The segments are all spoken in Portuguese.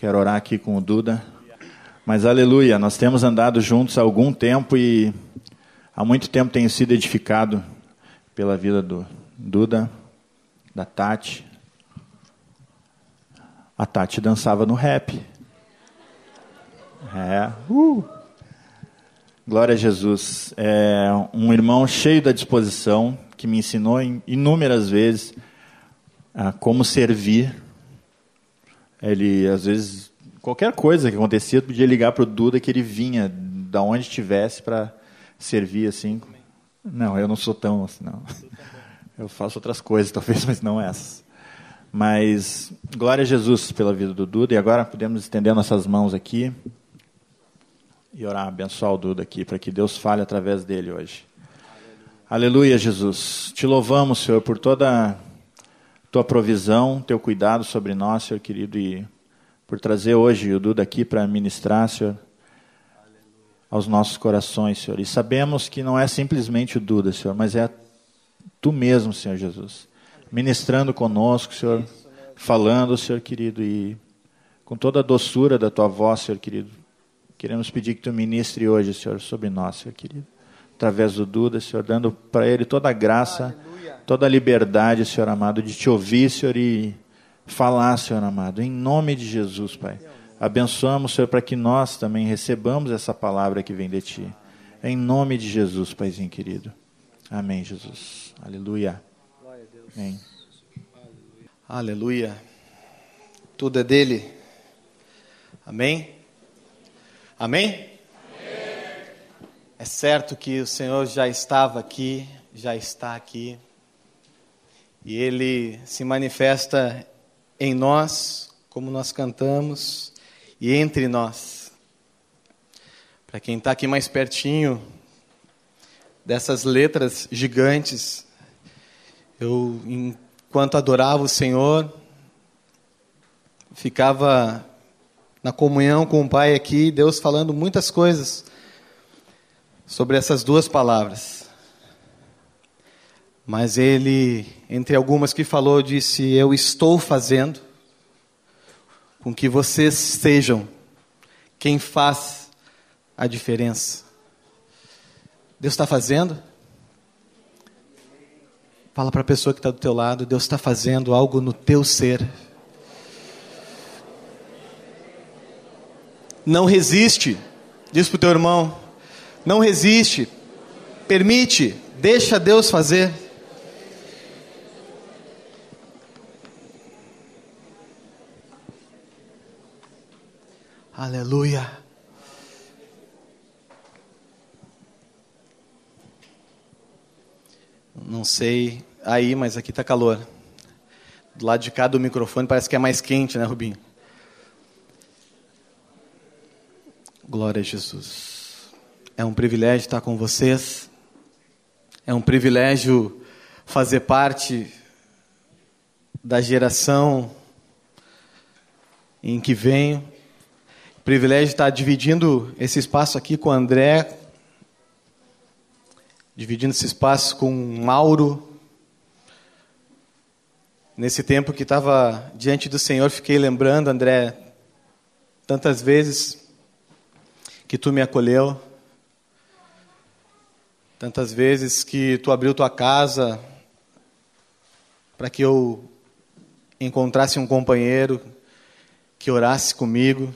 Quero orar aqui com o Duda. Mas aleluia, nós temos andado juntos há algum tempo e há muito tempo tenho sido edificado pela vida do Duda, da Tati. A Tati dançava no rap. É. Uh. Glória a Jesus. É um irmão cheio da disposição que me ensinou inúmeras vezes a como servir. Ele, às vezes, qualquer coisa que acontecia, podia ligar para o Duda que ele vinha da onde estivesse para servir assim. Não, eu não sou tão assim, não. Eu faço outras coisas, talvez, mas não essas. Mas glória a Jesus pela vida do Duda. E agora podemos estender nossas mãos aqui e orar, abençoar o Duda aqui, para que Deus fale através dele hoje. Aleluia, Jesus. Te louvamos, Senhor, por toda tua provisão, teu cuidado sobre nós, Senhor querido, e por trazer hoje o Duda aqui para ministrar, Senhor, aos nossos corações, Senhor. E sabemos que não é simplesmente o Duda, Senhor, mas é tu mesmo, Senhor Jesus, ministrando conosco, Senhor, falando, Senhor querido, e com toda a doçura da tua voz, Senhor querido. Queremos pedir que tu ministre hoje, Senhor, sobre nós, Senhor querido através do Duda, Senhor, dando para ele toda a graça, Aleluia. Toda a liberdade, Senhor amado, de te ouvir, Senhor, e falar, Senhor amado, em nome de Jesus, Pai. Abençoamos, Senhor, para que nós também recebamos essa palavra que vem de Ti. Em nome de Jesus, Paizinho querido. Amém, Jesus. Aleluia. Amém. Aleluia. Tudo é dele. Amém? Amém? É certo que o Senhor já estava aqui, já está aqui, e Ele se manifesta em nós, como nós cantamos, e entre nós. Para quem está aqui mais pertinho dessas letras gigantes, eu, enquanto adorava o Senhor, ficava na comunhão com o Pai aqui, Deus falando muitas coisas sobre essas duas palavras. Mas ele, entre algumas que falou, disse: Eu estou fazendo com que vocês sejam quem faz a diferença. Deus está fazendo? Fala para a pessoa que está do teu lado, Deus está fazendo algo no teu ser. Não resiste, diz para o teu irmão, não resiste. Permite. Deixa Deus fazer. Aleluia. Não sei aí, mas aqui está calor. Do lado de cá do microfone parece que é mais quente, né, Rubinho? Glória a Jesus. É um privilégio estar com vocês. É um privilégio fazer parte da geração em que venho. Privilégio estar dividindo esse espaço aqui com o André, dividindo esse espaço com o Mauro. Nesse tempo que estava diante do Senhor, fiquei lembrando, André, tantas vezes que tu me acolheu Tantas vezes que tu abriu tua casa para que eu encontrasse um companheiro que orasse comigo.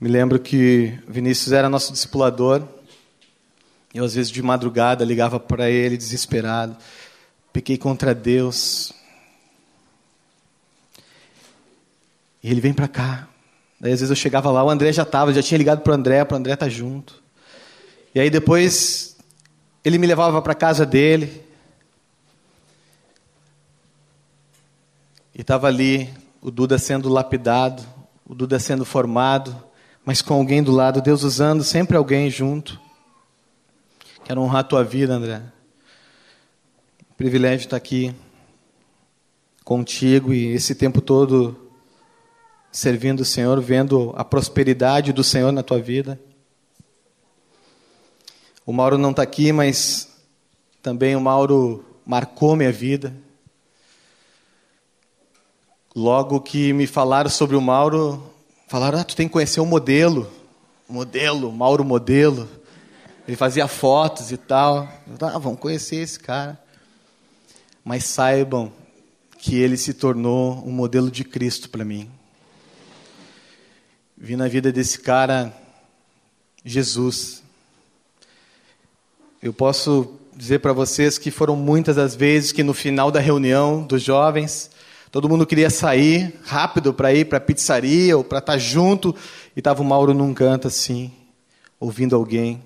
Me lembro que Vinícius era nosso discipulador. Eu, às vezes, de madrugada, ligava para ele desesperado. Pequei contra Deus. E ele vem para cá. Daí, às vezes, eu chegava lá, o André já estava, já tinha ligado para o André, para o André estar tá junto. E aí depois ele me levava para casa dele. E estava ali o Duda sendo lapidado, o Duda sendo formado, mas com alguém do lado, Deus usando sempre alguém junto. Quero honrar a tua vida, André. Privilégio estar aqui contigo e esse tempo todo servindo o Senhor, vendo a prosperidade do Senhor na tua vida. O Mauro não está aqui, mas também o Mauro marcou minha vida. Logo que me falaram sobre o Mauro, falaram: ah, tu tem que conhecer o modelo. Modelo, Mauro Modelo. Ele fazia fotos e tal. Ah, vamos conhecer esse cara. Mas saibam que ele se tornou um modelo de Cristo para mim. Vi na vida desse cara Jesus. Eu posso dizer para vocês que foram muitas as vezes que no final da reunião dos jovens, todo mundo queria sair rápido para ir para a pizzaria ou para estar tá junto, e estava o Mauro num canto assim, ouvindo alguém.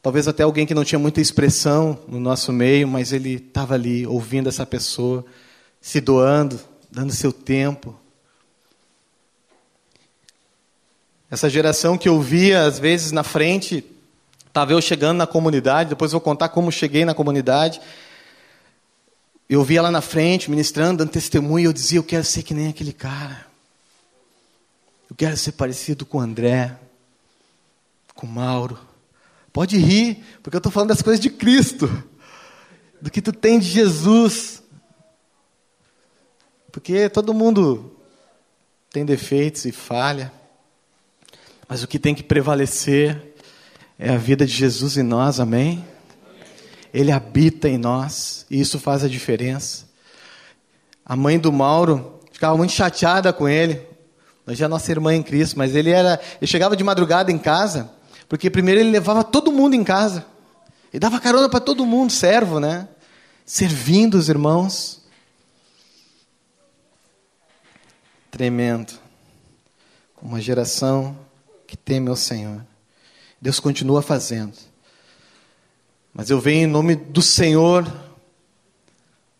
Talvez até alguém que não tinha muita expressão no nosso meio, mas ele estava ali ouvindo essa pessoa, se doando, dando seu tempo. Essa geração que eu via às vezes na frente, Estava eu chegando na comunidade, depois vou contar como cheguei na comunidade. Eu via lá na frente, ministrando, dando testemunho, e eu dizia: Eu quero ser que nem aquele cara. Eu quero ser parecido com o André, com o Mauro. Pode rir, porque eu estou falando das coisas de Cristo, do que tu tem de Jesus. Porque todo mundo tem defeitos e falha, mas o que tem que prevalecer é a vida de Jesus em nós, amém? Ele habita em nós e isso faz a diferença. A mãe do Mauro ficava muito chateada com ele. Já é nossa irmã em Cristo, mas ele era, ele chegava de madrugada em casa, porque primeiro ele levava todo mundo em casa. E dava carona para todo mundo, servo, né? Servindo os irmãos. Tremendo. Uma geração que teme ao Senhor. Deus continua fazendo. Mas eu venho em nome do Senhor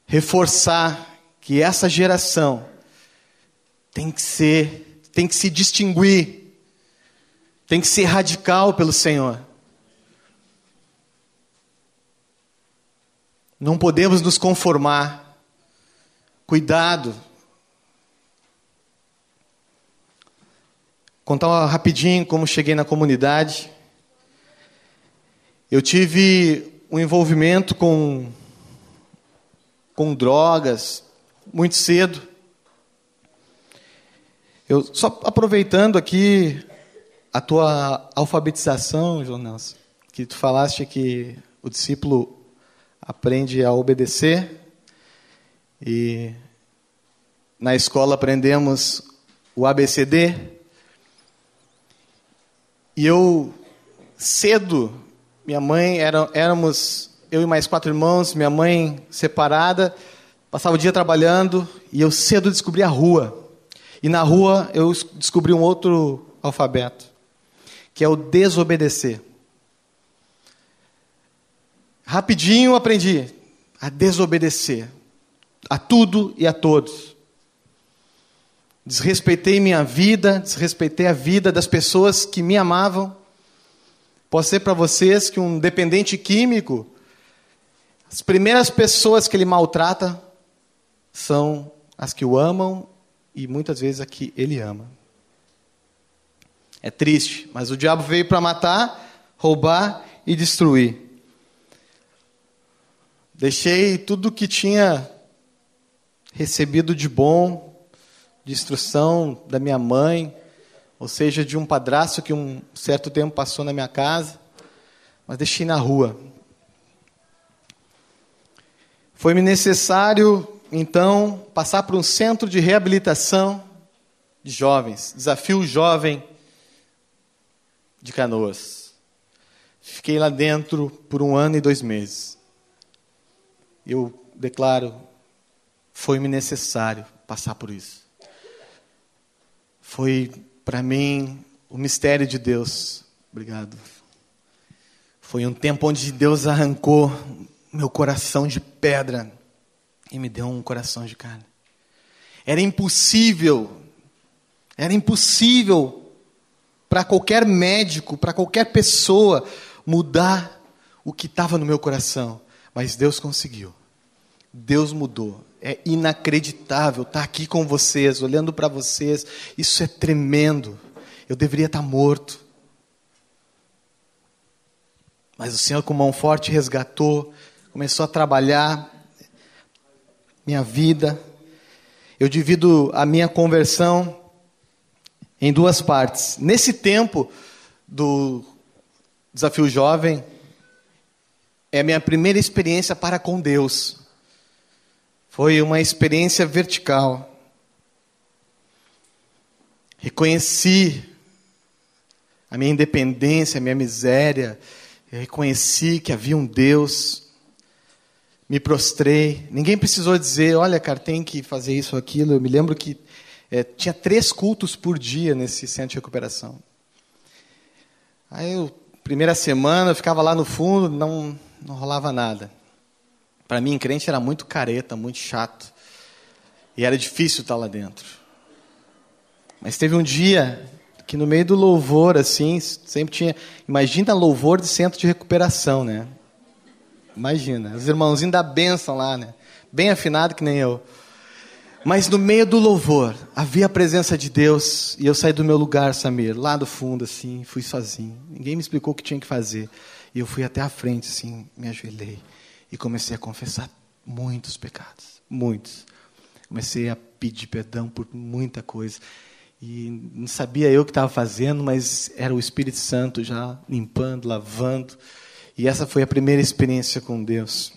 reforçar que essa geração tem que ser, tem que se distinguir, tem que ser radical pelo Senhor. Não podemos nos conformar. Cuidado. Contar rapidinho como cheguei na comunidade. Eu tive um envolvimento com, com drogas muito cedo. Eu só aproveitando aqui a tua alfabetização, Nelson, que tu falaste que o discípulo aprende a obedecer e na escola aprendemos o ABCD. E eu cedo minha mãe, era, éramos eu e mais quatro irmãos, minha mãe separada, passava o dia trabalhando e eu cedo descobri a rua. E na rua eu descobri um outro alfabeto, que é o desobedecer. Rapidinho aprendi a desobedecer a tudo e a todos. Desrespeitei minha vida, desrespeitei a vida das pessoas que me amavam Posso dizer para vocês que um dependente químico, as primeiras pessoas que ele maltrata são as que o amam e muitas vezes a que ele ama. É triste, mas o diabo veio para matar, roubar e destruir. Deixei tudo que tinha recebido de bom, de instrução da minha mãe, ou seja, de um padrasto que um certo tempo passou na minha casa, mas deixei na rua. Foi-me necessário, então, passar por um centro de reabilitação de jovens, desafio jovem de canoas. Fiquei lá dentro por um ano e dois meses. Eu declaro, foi-me necessário passar por isso. Foi para mim, o mistério de Deus, obrigado, foi um tempo onde Deus arrancou meu coração de pedra e me deu um coração de carne. Era impossível, era impossível para qualquer médico, para qualquer pessoa mudar o que estava no meu coração, mas Deus conseguiu. Deus mudou. É inacreditável estar aqui com vocês, olhando para vocês. Isso é tremendo. Eu deveria estar morto. Mas o Senhor, com mão forte, resgatou, começou a trabalhar minha vida. eu divido a minha conversão em duas partes. Nesse tempo do desafio jovem, é a minha primeira experiência para com Deus. Foi uma experiência vertical. Reconheci a minha independência, a minha miséria. Eu reconheci que havia um Deus. Me prostrei. Ninguém precisou dizer, olha, cara, tem que fazer isso ou aquilo. Eu me lembro que é, tinha três cultos por dia nesse centro de recuperação. Aí, eu, primeira semana, eu ficava lá no fundo, não, não rolava nada. Para mim, crente era muito careta, muito chato. E era difícil estar lá dentro. Mas teve um dia que no meio do louvor, assim, sempre tinha. Imagina louvor de centro de recuperação, né? Imagina, os irmãozinhos da bênção lá, né? Bem afinado que nem eu. Mas no meio do louvor, havia a presença de Deus, e eu saí do meu lugar, Samir, lá do fundo, assim, fui sozinho. Ninguém me explicou o que tinha que fazer. E eu fui até a frente, assim, me ajoelhei, e comecei a confessar muitos pecados, muitos. Comecei a pedir perdão por muita coisa. E não sabia eu o que estava fazendo, mas era o Espírito Santo já limpando, lavando. E essa foi a primeira experiência com Deus.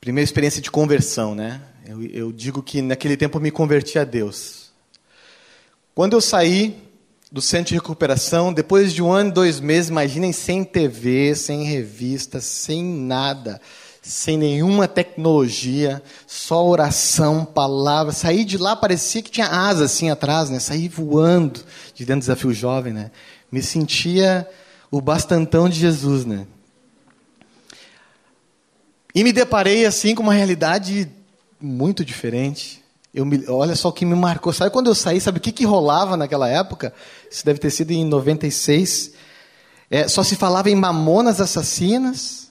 Primeira experiência de conversão, né? Eu, eu digo que naquele tempo eu me converti a Deus. Quando eu saí do centro de recuperação, depois de um ano e dois meses, imaginem sem TV, sem revista, sem nada sem nenhuma tecnologia, só oração, palavra. Saí de lá, parecia que tinha asa assim atrás, né? Saí voando de dentro do desafio jovem, né? Me sentia o bastantão de Jesus, né? E me deparei assim com uma realidade muito diferente. Me, olha só o que me marcou. Sabe quando eu saí, sabe o que, que rolava naquela época? Isso deve ter sido em 96. É, só se falava em mamonas assassinas,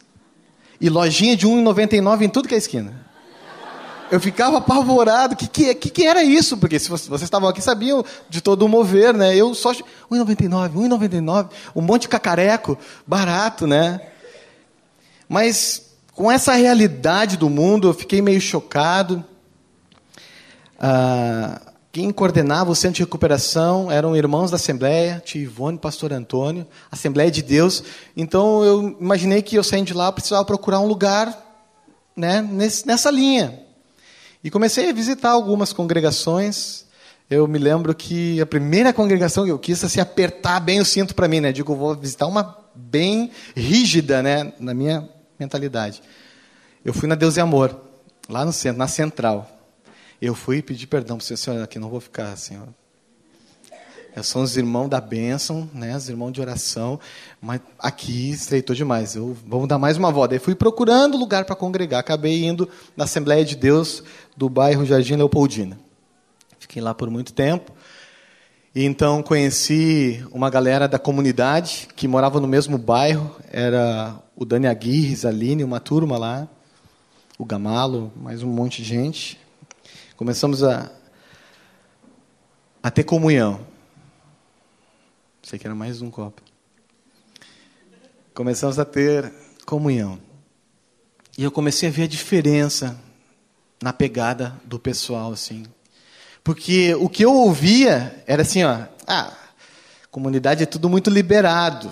e lojinha de 1,99 em tudo que é esquina. Eu ficava apavorado. O que, que, que, que, era isso? Porque se vocês, estavam aqui, sabiam de todo o mover, né? Eu só. 1,99, 1,99. Um monte de cacareco, barato, né? Mas com essa realidade do mundo, eu fiquei meio chocado. Ah, quem coordenava o centro de recuperação eram irmãos da Assembleia, tia Ivone, pastor Antônio, Assembleia de Deus. Então eu imaginei que eu saindo de lá precisava procurar um lugar né, nessa linha. E comecei a visitar algumas congregações. Eu me lembro que a primeira congregação que eu quis assim, apertar bem o cinto para mim, né? Digo, vou visitar uma bem rígida, né, na minha mentalidade. Eu fui na Deus e Amor, lá no centro, na central. Eu fui pedir perdão para o senhor, aqui não vou ficar, senhor. Eu sou os irmãos da bênção, né, os irmãos de oração, mas aqui estreitou demais. Eu, vamos dar mais uma volta. Aí fui procurando lugar para congregar. Acabei indo na Assembleia de Deus do bairro Jardim Leopoldina. Fiquei lá por muito tempo. E então conheci uma galera da comunidade que morava no mesmo bairro. Era o Dani Aguirre, a Aline, uma turma lá. O Gamalo, mais um monte de gente. Começamos a, a ter comunhão. Sei que era mais um copo. Começamos a ter comunhão. E eu comecei a ver a diferença na pegada do pessoal, assim. Porque o que eu ouvia era assim, ó, ah, comunidade é tudo muito liberado.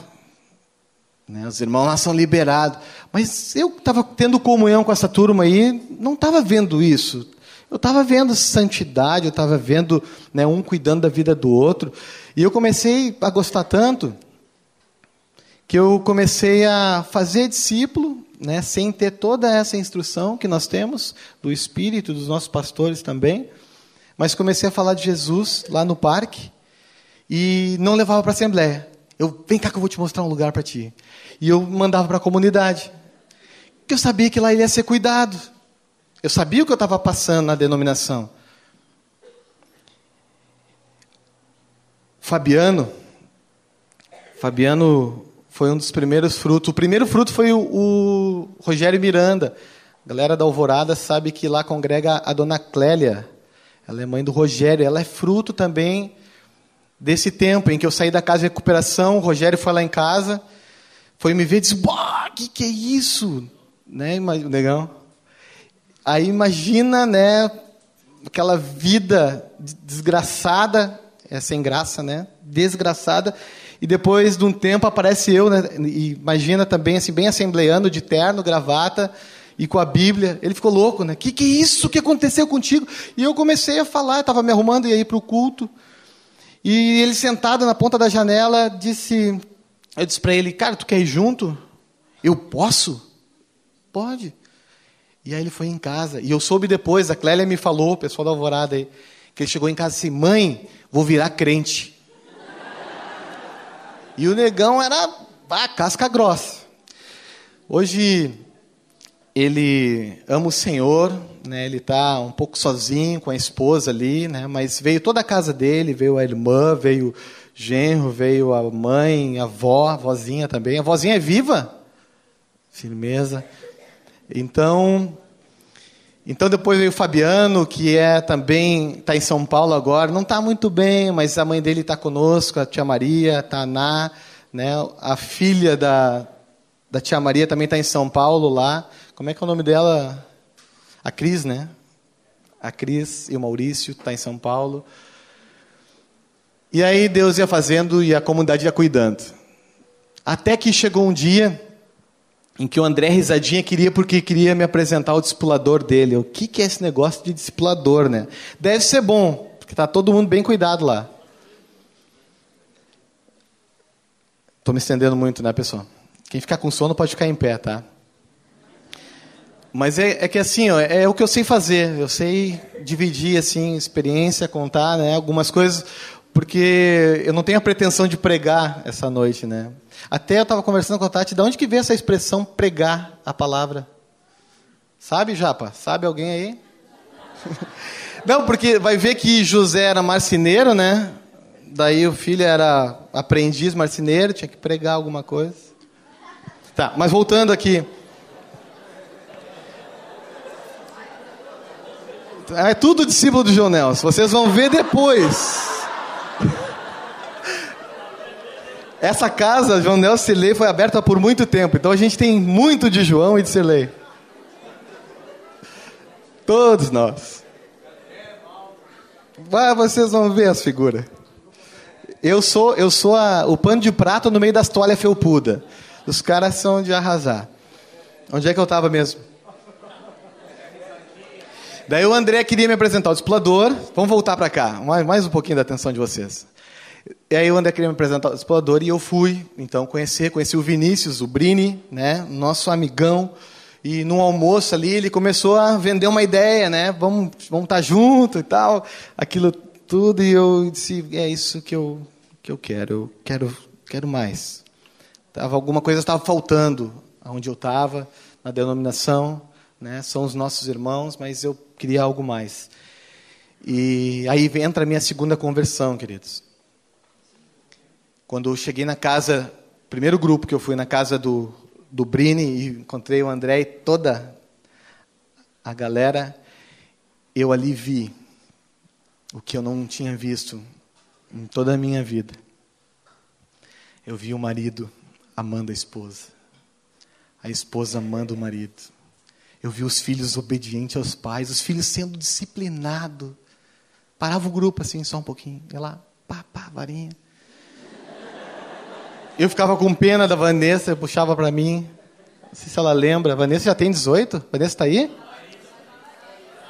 Né? Os irmãos lá são liberados. Mas eu estava tendo comunhão com essa turma aí, não estava vendo isso. Eu estava vendo santidade, eu estava vendo né, um cuidando da vida do outro. E eu comecei a gostar tanto que eu comecei a fazer discípulo, né, sem ter toda essa instrução que nós temos do Espírito, dos nossos pastores também. Mas comecei a falar de Jesus lá no parque e não levava para a assembleia. Eu, vem cá que eu vou te mostrar um lugar para ti. E eu mandava para a comunidade. Porque eu sabia que lá ele ia ser cuidado. Eu sabia o que eu estava passando na denominação. Fabiano, Fabiano foi um dos primeiros frutos. O primeiro fruto foi o, o Rogério Miranda. A galera da Alvorada sabe que lá congrega a dona Clélia. Ela é mãe do Rogério. Ela é fruto também desse tempo em que eu saí da casa de recuperação. O Rogério foi lá em casa, foi me ver e disse: o que, que é isso? Né, negão? Aí imagina, né, aquela vida desgraçada, é sem graça, né? Desgraçada. E depois de um tempo aparece eu, né? Imagina também assim bem assembleando de terno, gravata e com a Bíblia. Ele ficou louco, né? Que que é isso? Que aconteceu contigo? E eu comecei a falar, estava me arrumando e ir para o culto. E ele sentado na ponta da janela disse, eu disse para ele, cara, tu quer ir junto? Eu posso? Pode. E aí ele foi em casa. E eu soube depois, a Clélia me falou, o pessoal da Alvorada aí, que ele chegou em casa e disse, mãe, vou virar crente. e o negão era ah, casca grossa. Hoje ele ama o Senhor, né? Ele está um pouco sozinho com a esposa ali, né? Mas veio toda a casa dele, veio a irmã, veio o genro, veio a mãe, a avó, a vozinha também. A vozinha é viva, firmeza. Então, então depois veio o Fabiano, que é também está em São Paulo agora, não está muito bem, mas a mãe dele está conosco, a tia Maria, tá a né? A filha da, da tia Maria também está em São Paulo lá. Como é que é o nome dela? A Cris, né? A Cris e o Maurício está em São Paulo. E aí Deus ia fazendo e a comunidade ia cuidando. Até que chegou um dia em que o André Risadinha queria porque queria me apresentar o discipulador dele. O que, que é esse negócio de discipulador, né? Deve ser bom, porque está todo mundo bem cuidado lá. Estou me estendendo muito, né, pessoal? Quem ficar com sono pode ficar em pé, tá? Mas é, é que assim, ó, é o que eu sei fazer. Eu sei dividir assim experiência, contar, né, algumas coisas, porque eu não tenho a pretensão de pregar essa noite, né? Até eu estava conversando com a Tati, de onde que vem essa expressão pregar a palavra? Sabe, Japa? Sabe alguém aí? Não, porque vai ver que José era marceneiro, né? Daí o filho era aprendiz marceneiro, tinha que pregar alguma coisa. Tá, mas voltando aqui. É tudo discípulo do João Nelson. Vocês vão ver depois. Essa casa, João Nelson Silei, foi aberta por muito tempo. Então a gente tem muito de João e de Silei. Todos nós. Vai, vocês vão ver as figuras. Eu sou, eu sou a, o pano de prato no meio das toalhas felpudas. Os caras são de arrasar. Onde é que eu estava mesmo? Daí o André queria me apresentar o explorador. Vamos voltar para cá. Mais, mais um pouquinho da atenção de vocês. E aí o André queria me apresentar o explorador e eu fui, então, conhecer, conheci o Vinícius, o Brini, né, nosso amigão. E no almoço ali ele começou a vender uma ideia, né? Vamos, vamos estar tá junto e tal, aquilo tudo. E eu disse, é isso que eu, que eu quero, eu quero, quero mais. Tava, alguma coisa estava faltando onde eu estava, na denominação, né? São os nossos irmãos, mas eu queria algo mais. E aí entra a minha segunda conversão, queridos. Quando eu cheguei na casa, primeiro grupo que eu fui na casa do, do Brini e encontrei o André e toda a galera, eu ali vi o que eu não tinha visto em toda a minha vida. Eu vi o marido amando a esposa, a esposa amando o marido. Eu vi os filhos obedientes aos pais, os filhos sendo disciplinados. Parava o grupo assim, só um pouquinho, ia lá, pá, pá, varinha. Eu ficava com pena da Vanessa, puxava para mim. Não sei se ela lembra. A Vanessa já tem 18? A Vanessa está aí?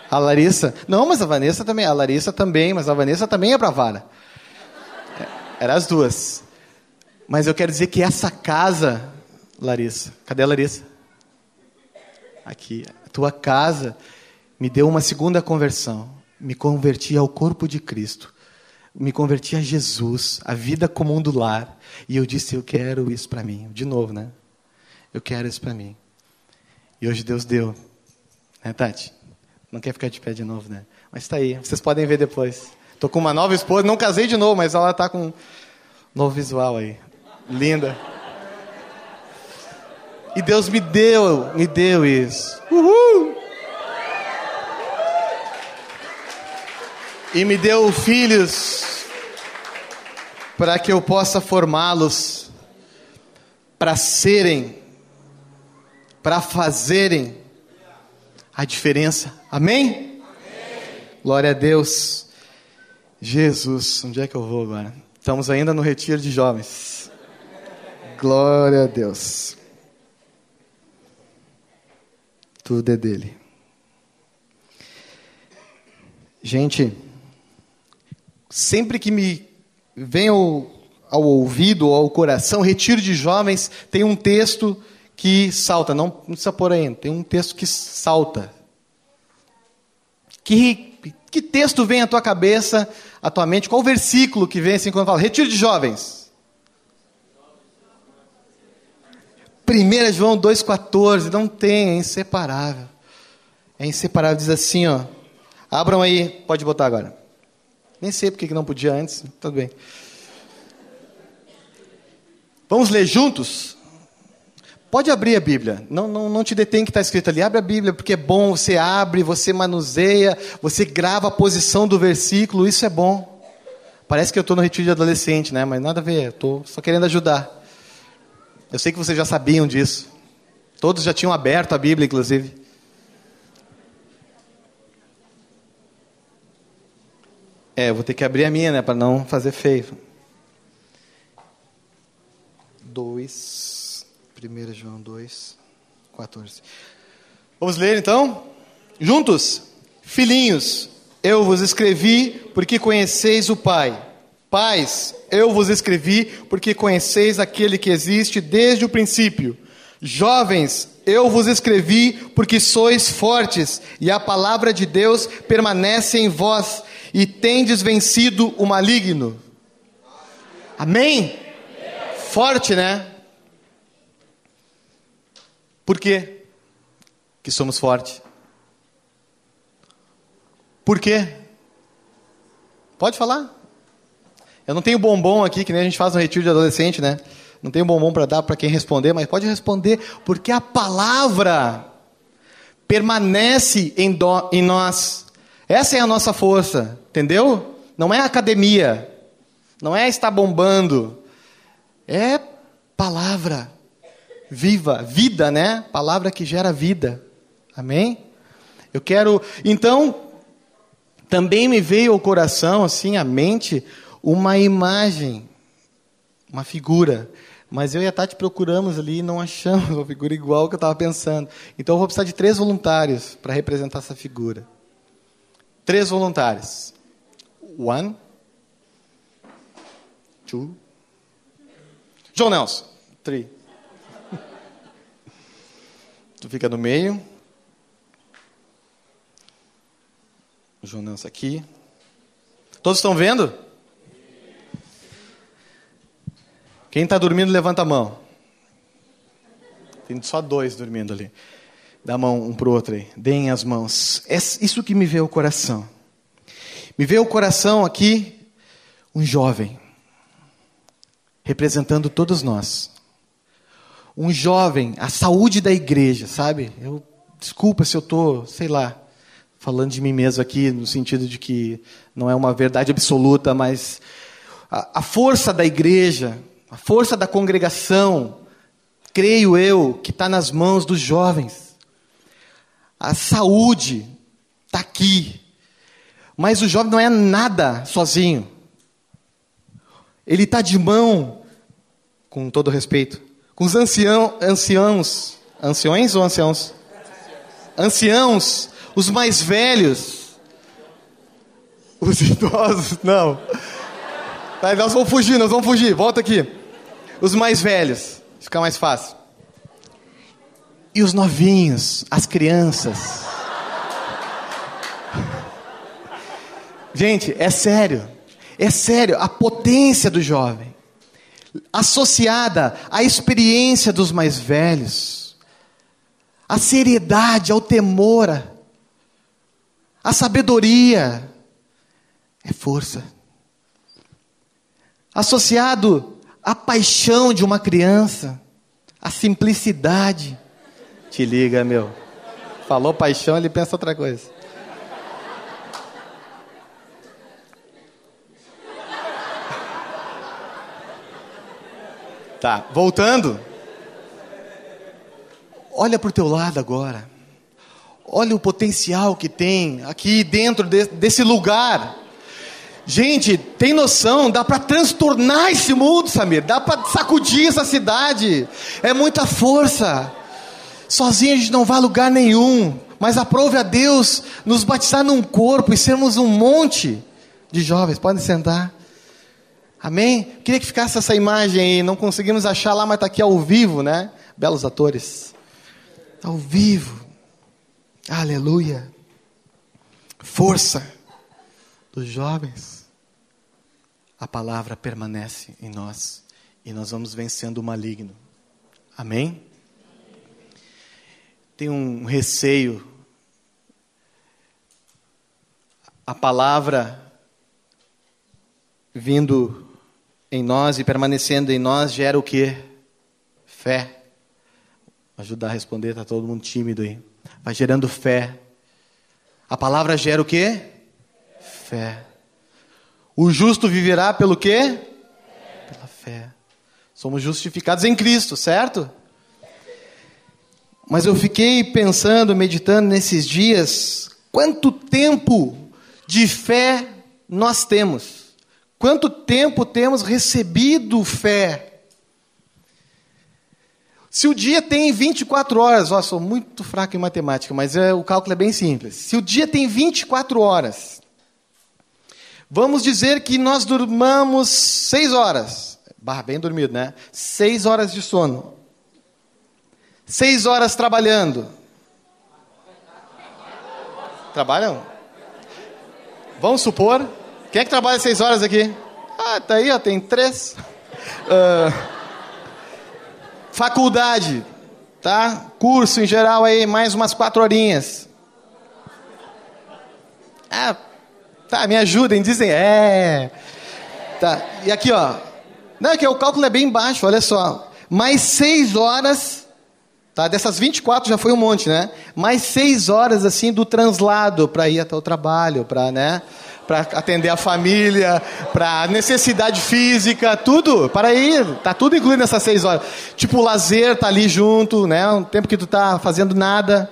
A Larissa. Não, mas a Vanessa também. A Larissa também, mas a Vanessa também é para vara. É, Eram as duas. Mas eu quero dizer que essa casa, Larissa, cadê a Larissa? Aqui. A tua casa me deu uma segunda conversão. Me converti ao corpo de Cristo me converti a Jesus, a vida comum do lar, e eu disse: Eu quero isso para mim. De novo, né? Eu quero isso para mim. E hoje Deus deu. Né, Tati? Não quer ficar de pé de novo, né? Mas está aí, vocês podem ver depois. Estou com uma nova esposa, não casei de novo, mas ela está com um novo visual aí. Linda. E Deus me deu, me deu isso. Uhul! E me deu filhos para que eu possa formá-los para serem, para fazerem a diferença. Amém? Amém? Glória a Deus. Jesus, onde é que eu vou agora? Estamos ainda no retiro de jovens. Glória a Deus. Tudo é dele. Gente, sempre que me vem ao, ao ouvido ou ao coração, retiro de jovens, tem um texto que salta, não, não precisa pôr ainda, tem um texto que salta. Que, que texto vem à tua cabeça, à tua mente? Qual versículo que vem assim quando fala retiro de jovens? 1 João 2,14, não tem, é inseparável. É inseparável, diz assim, ó. Abram aí, pode botar agora. Nem sei porque que não podia antes, tudo bem. Vamos ler juntos? Pode abrir a Bíblia, não, não, não te detém que está escrito ali. Abre a Bíblia, porque é bom, você abre, você manuseia, você grava a posição do versículo, isso é bom. Parece que eu estou no retiro de adolescente, né? mas nada a ver, estou só querendo ajudar. Eu sei que vocês já sabiam disso. Todos já tinham aberto a Bíblia, inclusive. É, eu vou ter que abrir a minha, né, para não fazer feio. 2, 1 João 2, 14. Vamos ler então? Juntos? Filhinhos, eu vos escrevi porque conheceis o Pai. Pais, eu vos escrevi porque conheceis aquele que existe desde o princípio. Jovens, eu vos escrevi porque sois fortes e a palavra de Deus permanece em vós e tendes vencido o maligno. Amém? Forte, né? Por quê que somos fortes? Por quê? Pode falar. Eu não tenho bombom aqui, que nem a gente faz no retiro de adolescente, né? Não tenho bombom para dar para quem responder, mas pode responder, porque a palavra permanece em, do, em nós. Essa é a nossa força, entendeu? Não é academia, não é estar bombando, é palavra viva, vida, né? Palavra que gera vida. Amém? Eu quero, então, também me veio ao coração, assim, à mente, uma imagem, uma figura. Mas eu e a Tati procuramos ali e não achamos uma figura igual que eu estava pensando. Então eu vou precisar de três voluntários para representar essa figura. Três voluntários. One. Two. João Nelson. Three. Tu fica no meio. João Nelson aqui. Todos estão vendo? Quem está dormindo, levanta a mão. Tem só dois dormindo ali. Dá a mão um para o outro aí. Deem as mãos. É isso que me veio ao coração. Me veio ao coração aqui um jovem, representando todos nós. Um jovem, a saúde da igreja, sabe? Eu, desculpa se eu estou, sei lá, falando de mim mesmo aqui, no sentido de que não é uma verdade absoluta, mas a, a força da igreja, a força da congregação, creio eu, que está nas mãos dos jovens. A saúde está aqui. Mas o jovem não é nada sozinho. Ele está de mão, com todo respeito, com os ancião, anciãos. Anciões ou anciãos? Anciãos, os mais velhos. Os idosos, não. Tá, nós vamos fugir, nós vamos fugir. Volta aqui. Os mais velhos. Fica mais fácil. E os novinhos, as crianças. Gente, é sério. É sério, a potência do jovem, associada à experiência dos mais velhos, a seriedade, ao temor, a sabedoria, é força. Associado à paixão de uma criança, a simplicidade, te liga, meu. Falou paixão, ele pensa outra coisa. Tá, voltando. Olha para o teu lado agora. Olha o potencial que tem aqui dentro de, desse lugar. Gente, tem noção? Dá para transtornar esse mundo, Samir. Dá para sacudir essa cidade. É muita força. Sozinho a gente não vai a lugar nenhum. Mas aprove a Deus nos batizar num corpo e sermos um monte de jovens. Podem sentar. Amém? Queria que ficasse essa imagem aí. Não conseguimos achar lá, mas está aqui ao vivo, né? Belos atores. Ao vivo. Aleluia. Força dos jovens. A palavra permanece em nós e nós vamos vencendo o maligno. Amém? Tem um receio. A palavra vindo em nós e permanecendo em nós gera o que? Fé. Ajudar a responder, está todo mundo tímido aí vai gerando fé. A palavra gera o quê? Fé. O justo viverá pelo quê? Pela fé. Somos justificados em Cristo, certo? Mas eu fiquei pensando, meditando nesses dias, quanto tempo de fé nós temos? Quanto tempo temos recebido fé? Se o dia tem 24 horas, ó, sou muito fraco em matemática, mas é, o cálculo é bem simples. Se o dia tem 24 horas, vamos dizer que nós dormamos 6 horas. Bem dormido, né? 6 horas de sono. 6 horas trabalhando. Trabalham? Vamos supor. Quem é que trabalha 6 horas aqui? Ah, tá aí, ó, tem 3. Uh, Faculdade, tá? Curso em geral aí, mais umas quatro horinhas. Ah, tá, me ajudem, dizem, é. Tá, e aqui, ó. Não, é que o cálculo é bem baixo, olha só. Mais seis horas, tá? Dessas 24 já foi um monte, né? Mais seis horas, assim, do translado para ir até o trabalho, para, né? para atender a família, para necessidade física, tudo, para ir, tá tudo incluído nessas seis horas. Tipo, o lazer tá ali junto, né? Um tempo que tu tá fazendo nada.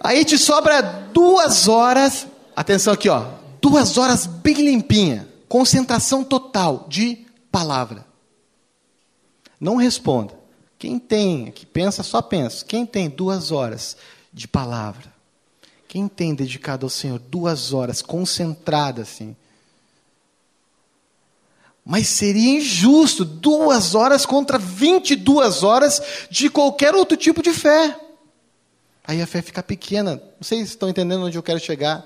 Aí te sobra duas horas, atenção aqui, ó, duas horas bem limpinha, concentração total de palavra. Não responda. Quem tem, que pensa, só pensa. Quem tem duas horas de palavra? Quem tem dedicado ao Senhor duas horas, concentrada assim? Mas seria injusto duas horas contra 22 horas de qualquer outro tipo de fé. Aí a fé fica pequena. Não sei se estão entendendo onde eu quero chegar.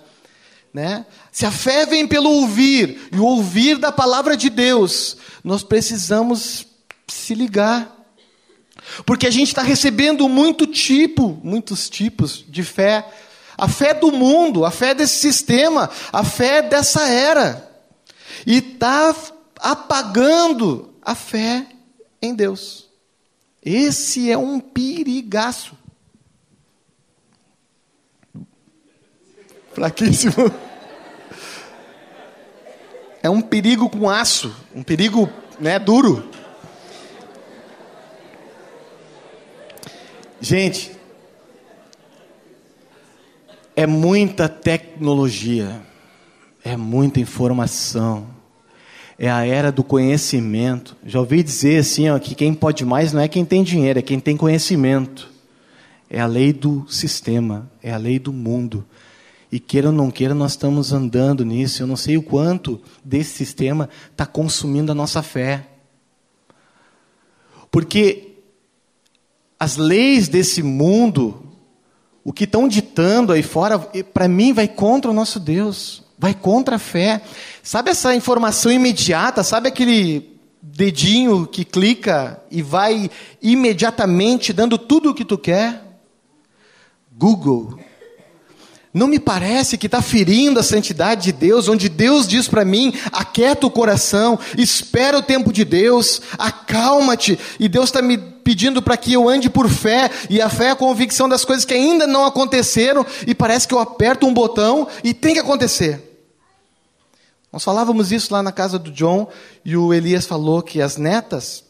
Né? Se a fé vem pelo ouvir, e o ouvir da palavra de Deus, nós precisamos se ligar. Porque a gente está recebendo muito tipo, muitos tipos de fé a fé do mundo, a fé desse sistema, a fé dessa era. E está apagando a fé em Deus. Esse é um perigaço. Fraquíssimo. É um perigo com aço, um perigo né, duro. Gente, é muita tecnologia, é muita informação, é a era do conhecimento. Já ouvi dizer assim, ó, que quem pode mais não é quem tem dinheiro, é quem tem conhecimento. É a lei do sistema, é a lei do mundo. E queira ou não queira, nós estamos andando nisso. Eu não sei o quanto desse sistema está consumindo a nossa fé. Porque as leis desse mundo o que estão ditando aí fora, para mim, vai contra o nosso Deus, vai contra a fé. Sabe essa informação imediata? Sabe aquele dedinho que clica e vai imediatamente dando tudo o que tu quer? Google, não me parece que está ferindo a santidade de Deus, onde Deus diz para mim: aquieta o coração, espera o tempo de Deus, acalma-te, e Deus está me pedindo para que eu ande por fé, e a fé é a convicção das coisas que ainda não aconteceram, e parece que eu aperto um botão e tem que acontecer. Nós falávamos isso lá na casa do John, e o Elias falou que as netas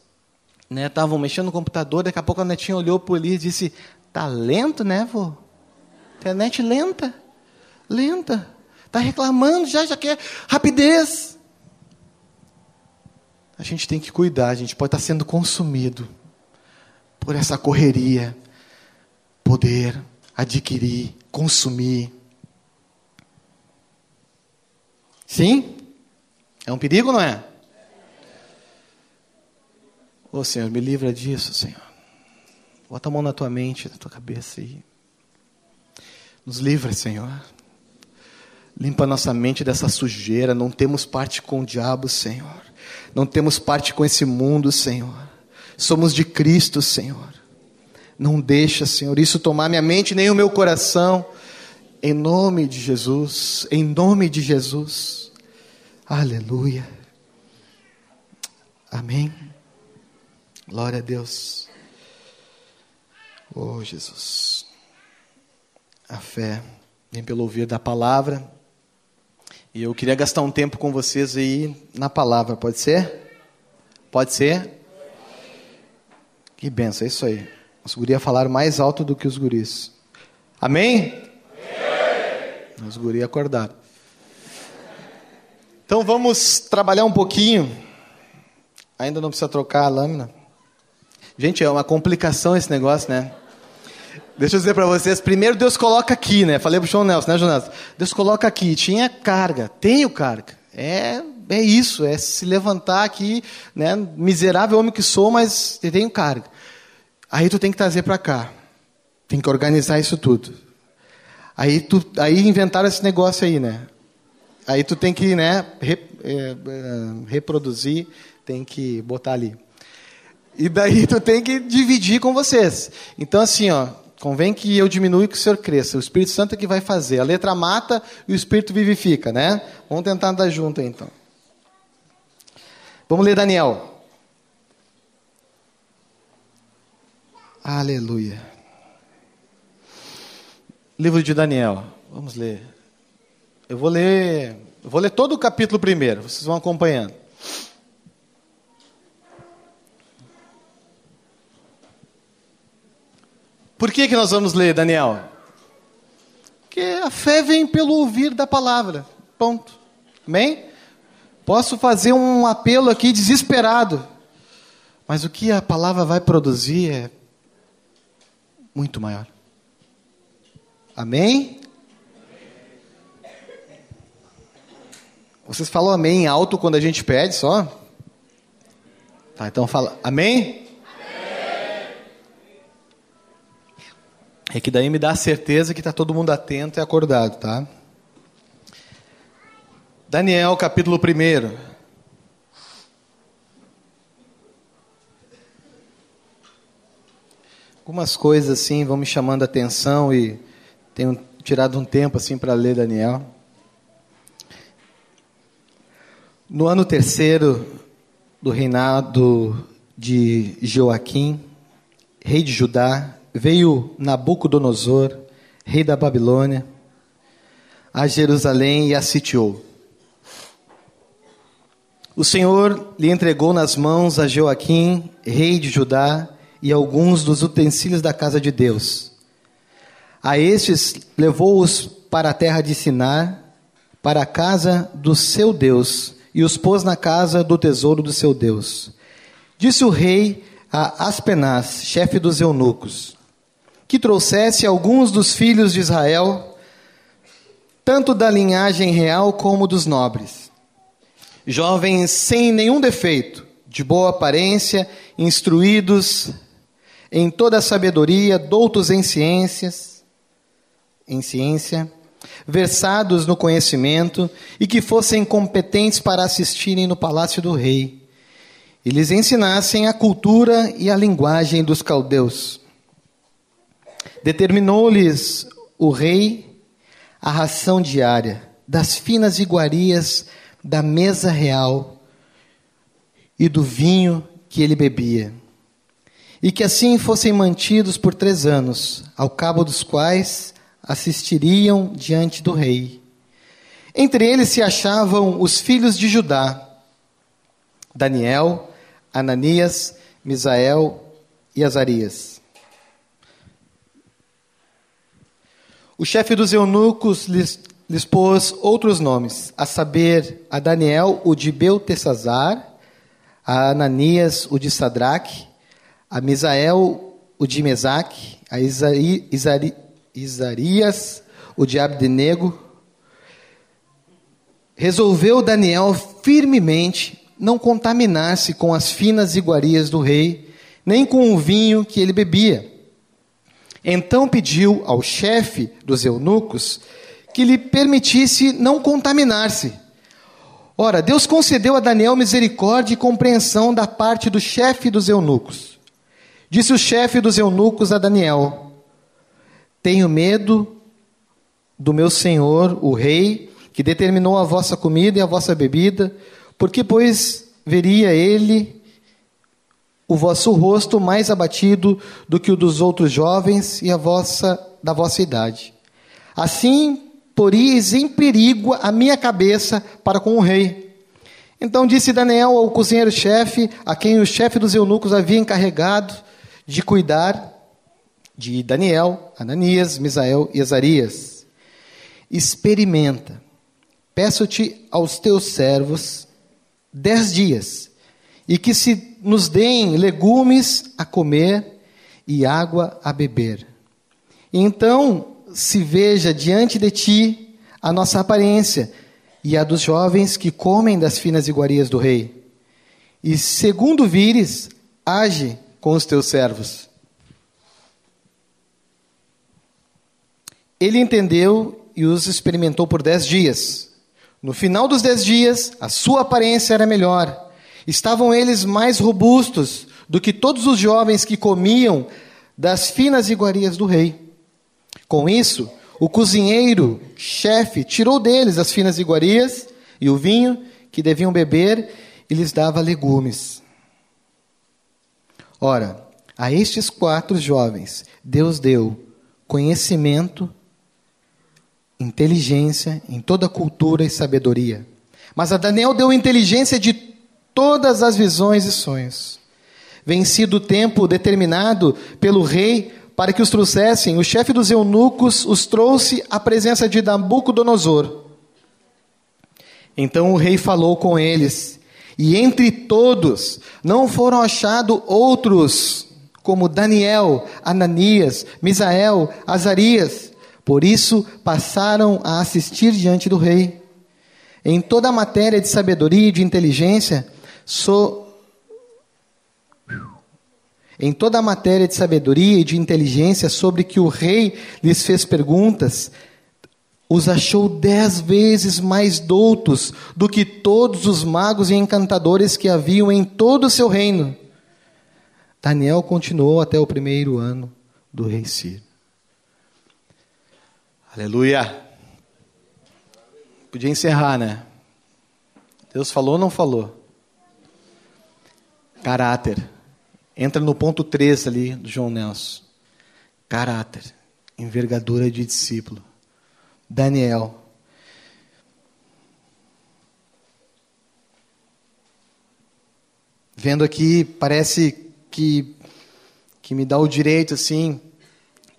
estavam né, mexendo no computador, daqui a pouco a netinha olhou para o Elias e disse: Tá lento, né, vô? Internet lenta, lenta. Está reclamando, já, já quer rapidez. A gente tem que cuidar, a gente pode estar sendo consumido por essa correria, poder adquirir, consumir. Sim? É um perigo, não é? Ô oh, Senhor, me livra disso, Senhor. Bota a mão na tua mente, na tua cabeça aí. Nos livra, Senhor. Limpa nossa mente dessa sujeira. Não temos parte com o diabo, Senhor. Não temos parte com esse mundo, Senhor. Somos de Cristo, Senhor. Não deixa, Senhor, isso tomar minha mente nem o meu coração. Em nome de Jesus, em nome de Jesus. Aleluia. Amém. Glória a Deus. Oh, Jesus. A fé vem pelo ouvir da palavra. E eu queria gastar um tempo com vocês aí na palavra, pode ser? Pode ser? Que benção, é isso aí. Os guris falaram mais alto do que os guris. Amém? Amém. Os guris acordaram. Então vamos trabalhar um pouquinho. Ainda não precisa trocar a lâmina. Gente, é uma complicação esse negócio, né? Deixa eu dizer para vocês, primeiro Deus coloca aqui, né? Falei pro João Nelson, né, Jonas? Deus coloca aqui, tinha carga, tenho carga. É, é isso, é se levantar aqui, né? Miserável homem que sou, mas tenho carga. Aí tu tem que trazer para cá. Tem que organizar isso tudo. Aí tu, aí inventaram esse negócio aí, né? Aí tu tem que, né, é, é, reproduzir, tem que botar ali. E daí tu tem que dividir com vocês. Então assim, ó, Convém que eu diminua e que o Senhor cresça. O Espírito Santo é que vai fazer. A letra mata e o Espírito vivifica, né? Vamos tentar andar junto então. Vamos ler Daniel. Aleluia. Livro de Daniel. Vamos ler. Eu vou ler, eu vou ler todo o capítulo primeiro. Vocês vão acompanhando. Por que, que nós vamos ler, Daniel? Porque a fé vem pelo ouvir da palavra. Ponto. Amém? Posso fazer um apelo aqui desesperado, mas o que a palavra vai produzir é muito maior. Amém? Vocês falam amém alto quando a gente pede só? Tá, então fala amém? É que daí me dá a certeza que está todo mundo atento e acordado, tá? Daniel, capítulo 1. Algumas coisas assim vão me chamando a atenção e tenho tirado um tempo assim para ler Daniel. No ano terceiro do reinado de Joaquim, rei de Judá, veio Nabucodonosor, rei da Babilônia, a Jerusalém e a sitiou. O Senhor lhe entregou nas mãos a Joaquim, rei de Judá, e alguns dos utensílios da casa de Deus. A estes levou-os para a terra de Sinar, para a casa do seu Deus, e os pôs na casa do tesouro do seu Deus. Disse o rei a Aspenaz, chefe dos eunucos: que trouxesse alguns dos filhos de Israel, tanto da linhagem real como dos nobres. Jovens sem nenhum defeito, de boa aparência, instruídos em toda a sabedoria, doutos em ciências, em ciência, versados no conhecimento e que fossem competentes para assistirem no palácio do rei e lhes ensinassem a cultura e a linguagem dos caldeus Determinou-lhes o rei a ração diária das finas iguarias da mesa real e do vinho que ele bebia, e que assim fossem mantidos por três anos, ao cabo dos quais assistiriam diante do rei. Entre eles se achavam os filhos de Judá, Daniel, Ananias, Misael e Azarias. O chefe dos eunucos lhes, lhes pôs outros nomes, a saber, a Daniel, o de Beltesazar, a Ananias, o de Sadraque, a Misael, o de Mesaque, a Isari, Isari, Isarias, o de Abdenego. Resolveu Daniel firmemente não contaminar-se com as finas iguarias do rei, nem com o vinho que ele bebia. Então pediu ao chefe dos eunucos que lhe permitisse não contaminar-se. Ora, Deus concedeu a Daniel misericórdia e compreensão da parte do chefe dos eunucos. Disse o chefe dos eunucos a Daniel: Tenho medo do meu senhor, o rei, que determinou a vossa comida e a vossa bebida, porque, pois, veria ele o vosso rosto mais abatido do que o dos outros jovens e a vossa da vossa idade. Assim, poríeis em perigo a minha cabeça para com o rei. Então disse Daniel ao cozinheiro-chefe, a quem o chefe dos eunucos havia encarregado de cuidar de Daniel, Ananias, Misael e Azarias. Experimenta. Peço-te aos teus servos dez dias, e que se nos deem legumes a comer e água a beber. Então se veja diante de ti a nossa aparência e a dos jovens que comem das finas iguarias do rei. E segundo vires, age com os teus servos. Ele entendeu e os experimentou por dez dias. No final dos dez dias, a sua aparência era melhor. Estavam eles mais robustos do que todos os jovens que comiam das finas iguarias do rei. Com isso, o cozinheiro, chefe, tirou deles as finas iguarias e o vinho que deviam beber e lhes dava legumes. Ora, a estes quatro jovens, Deus deu conhecimento inteligência em toda cultura e sabedoria. Mas a Daniel deu inteligência de todas as visões e sonhos. Vencido o tempo determinado pelo rei para que os trouxessem, o chefe dos eunucos os trouxe à presença de Nabucodonosor. Então o rei falou com eles, e entre todos não foram achados outros como Daniel, Ananias, Misael, Azarias, por isso passaram a assistir diante do rei. Em toda a matéria de sabedoria e de inteligência, so... em toda a matéria de sabedoria e de inteligência sobre que o rei lhes fez perguntas, os achou dez vezes mais doutos do que todos os magos e encantadores que haviam em todo o seu reino. Daniel continuou até o primeiro ano do rei Ciro. Aleluia. Podia encerrar, né? Deus falou ou não falou? Caráter. Entra no ponto 3 ali do João Nelson. Caráter. Envergadura de discípulo. Daniel. Vendo aqui, parece que, que me dá o direito, assim,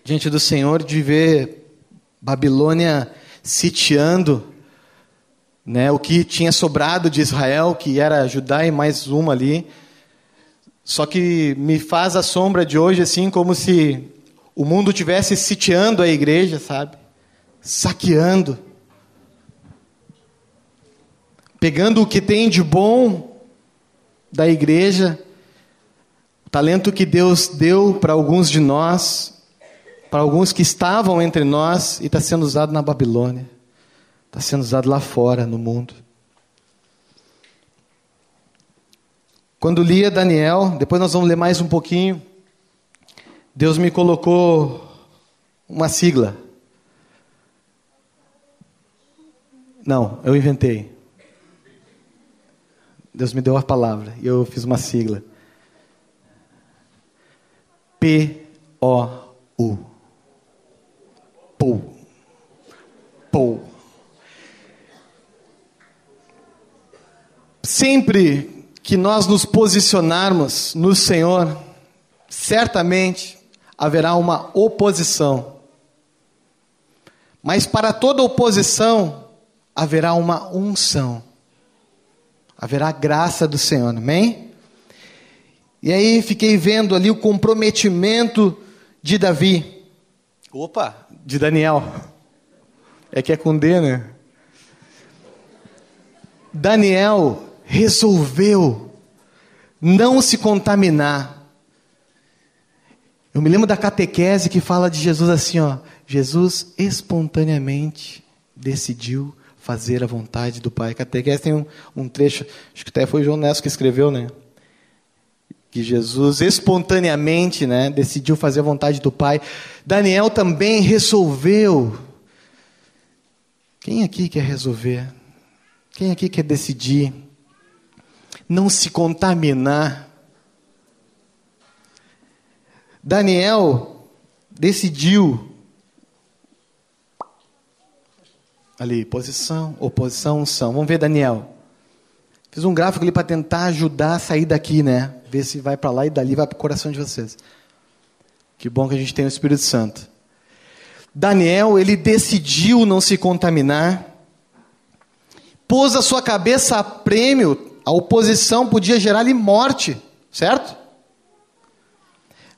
diante do Senhor, de ver Babilônia sitiando né, o que tinha sobrado de Israel, que era Judá e mais uma ali. Só que me faz a sombra de hoje assim como se o mundo tivesse sitiando a igreja, sabe? Saqueando. Pegando o que tem de bom da igreja, o talento que Deus deu para alguns de nós, para alguns que estavam entre nós e está sendo usado na Babilônia, está sendo usado lá fora, no mundo. Quando lia Daniel, depois nós vamos ler mais um pouquinho, Deus me colocou uma sigla. Não, eu inventei. Deus me deu a palavra e eu fiz uma sigla. P-O-U. Pou. Pou. Sempre que nós nos posicionarmos no Senhor, certamente haverá uma oposição. Mas para toda oposição haverá uma unção. Haverá graça do Senhor, amém? E aí fiquei vendo ali o comprometimento de Davi. Opa, de Daniel. É que é com D, né? Daniel resolveu não se contaminar. Eu me lembro da catequese que fala de Jesus assim, ó. Jesus espontaneamente decidiu fazer a vontade do Pai. A catequese tem um, um trecho, acho que até foi João Nesso que escreveu, né? Que Jesus espontaneamente, né, decidiu fazer a vontade do Pai. Daniel também resolveu. Quem aqui quer resolver? Quem aqui quer decidir? Não se contaminar. Daniel decidiu. Ali, posição, oposição, unção. Vamos ver, Daniel. Fiz um gráfico ali para tentar ajudar a sair daqui, né? Ver se vai para lá e dali vai para o coração de vocês. Que bom que a gente tem o Espírito Santo. Daniel, ele decidiu não se contaminar pôs a sua cabeça a prêmio, a oposição podia gerar-lhe morte, certo?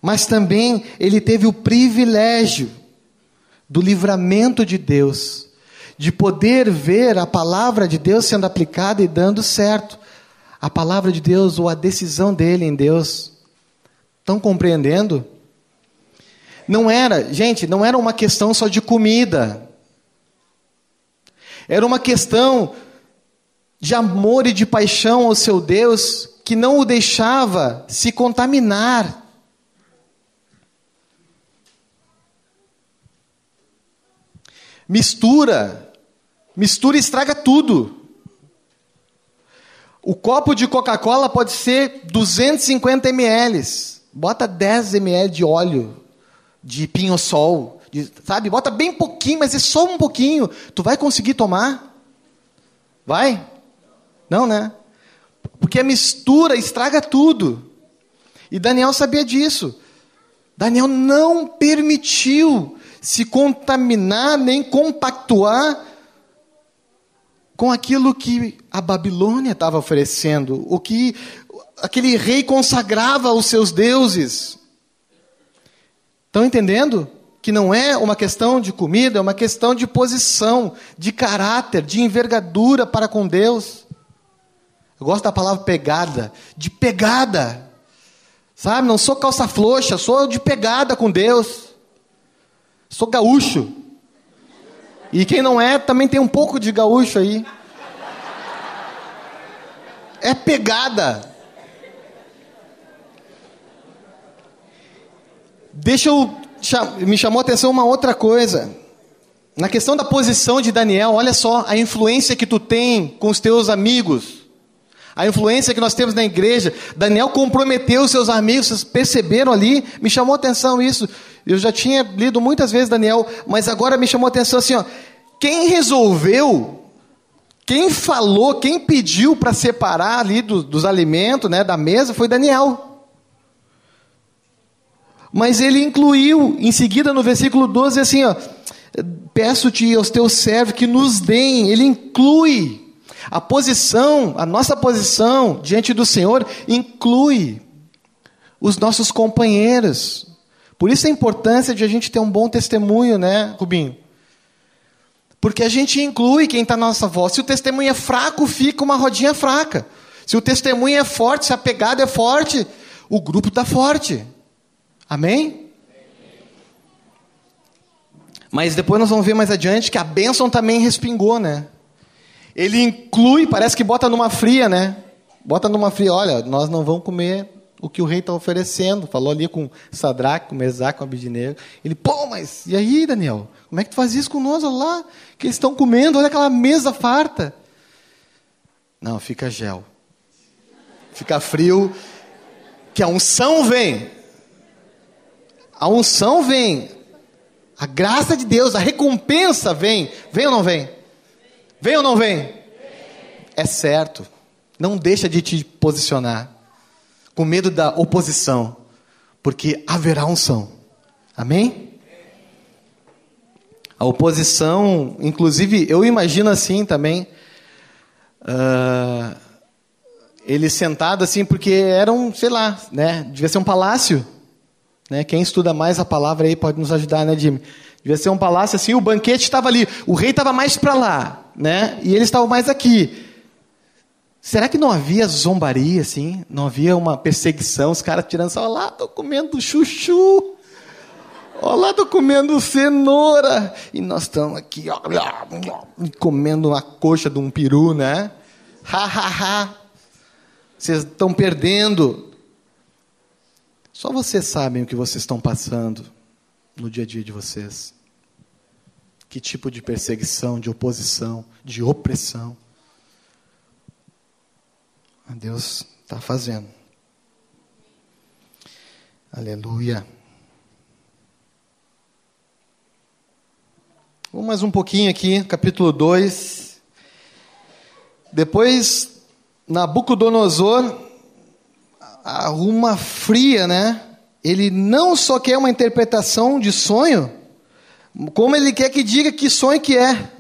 Mas também ele teve o privilégio do livramento de Deus, de poder ver a palavra de Deus sendo aplicada e dando certo. A palavra de Deus ou a decisão dele em Deus. Estão compreendendo? Não era, gente, não era uma questão só de comida. Era uma questão de amor e de paixão ao seu Deus que não o deixava se contaminar. Mistura, mistura estraga tudo. O copo de Coca-Cola pode ser 250 ml. Bota 10 ml de óleo de pinho-sol, sabe? Bota bem pouquinho, mas é só um pouquinho. Tu vai conseguir tomar? Vai? Não, né? Porque a mistura estraga tudo. E Daniel sabia disso. Daniel não permitiu se contaminar nem compactuar com aquilo que a Babilônia estava oferecendo, o que aquele rei consagrava aos seus deuses. Estão entendendo? Que não é uma questão de comida, é uma questão de posição, de caráter, de envergadura para com Deus. Eu gosto da palavra pegada, de pegada. Sabe? Não sou calça frouxa, sou de pegada com Deus. Sou gaúcho. E quem não é, também tem um pouco de gaúcho aí. É pegada. Deixa eu. Me chamou a atenção uma outra coisa. Na questão da posição de Daniel, olha só a influência que tu tem com os teus amigos a influência que nós temos na igreja. Daniel comprometeu os seus amigos, vocês perceberam ali? Me chamou a atenção isso. Eu já tinha lido muitas vezes Daniel, mas agora me chamou a atenção assim, ó. Quem resolveu, quem falou, quem pediu para separar ali do, dos alimentos, né, da mesa, foi Daniel. Mas ele incluiu, em seguida no versículo 12, assim, ó. Peço-te aos teus servos que nos deem. Ele inclui a posição, a nossa posição diante do Senhor inclui os nossos companheiros. Por isso a importância de a gente ter um bom testemunho, né, Rubinho? Porque a gente inclui quem está na nossa voz. Se o testemunho é fraco, fica uma rodinha fraca. Se o testemunho é forte, se a pegada é forte, o grupo está forte. Amém? Mas depois nós vamos ver mais adiante que a bênção também respingou, né? Ele inclui, parece que bota numa fria, né? Bota numa fria, olha, nós não vamos comer o que o rei está oferecendo. Falou ali com Sadraque, com Mesaque, com Abidinego. Ele, pô, mas e aí, Daniel? Como é que tu faz isso nós? Olha lá, que eles estão comendo, olha aquela mesa farta. Não, fica gel. Fica frio, que a unção vem. A unção vem. A graça de Deus, a recompensa vem. Vem ou não vem? Vem ou não vem? É certo. Não deixa de te posicionar com medo da oposição, porque haverá unção. Amém? A oposição, inclusive, eu imagino assim também, uh, ele sentado assim, porque era um, sei lá, né, devia ser um palácio. Né? Quem estuda mais a palavra aí pode nos ajudar, né, Jimmy? Devia ser um palácio assim, o banquete estava ali, o rei estava mais para lá, né? E eles estavam mais aqui. Será que não havia zombaria, assim? Não havia uma perseguição? Os caras tirando só lá, tô comendo chuchu. Olha lá, tô comendo cenoura. E nós estamos aqui, ó, comendo uma coxa de um peru, né? Ha, ha, ha. Vocês estão perdendo. Só vocês sabem o que vocês estão passando no dia a dia de vocês. Que tipo de perseguição, de oposição, de opressão. Deus está fazendo. Aleluia. Vamos mais um pouquinho aqui, capítulo 2. Depois, Nabucodonosor arruma fria, né? Ele não só quer uma interpretação de sonho, como ele quer que diga que sonho que é.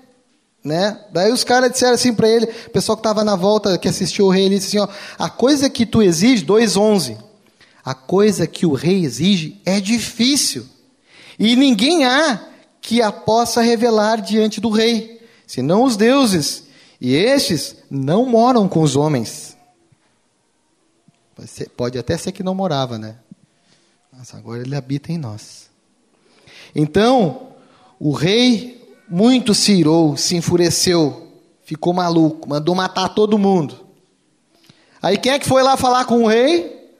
Né? Daí os caras disseram assim para ele, o pessoal que estava na volta, que assistiu o rei, ele disse assim: ó, a coisa que tu exige, 2,11, a coisa que o rei exige é difícil, e ninguém há que a possa revelar diante do rei, senão os deuses, e estes não moram com os homens. Pode, até ser que não morava, né? Mas agora ele habita em nós. Então, o rei muito se irou, se enfureceu, ficou maluco, mandou matar todo mundo. Aí quem é que foi lá falar com o rei?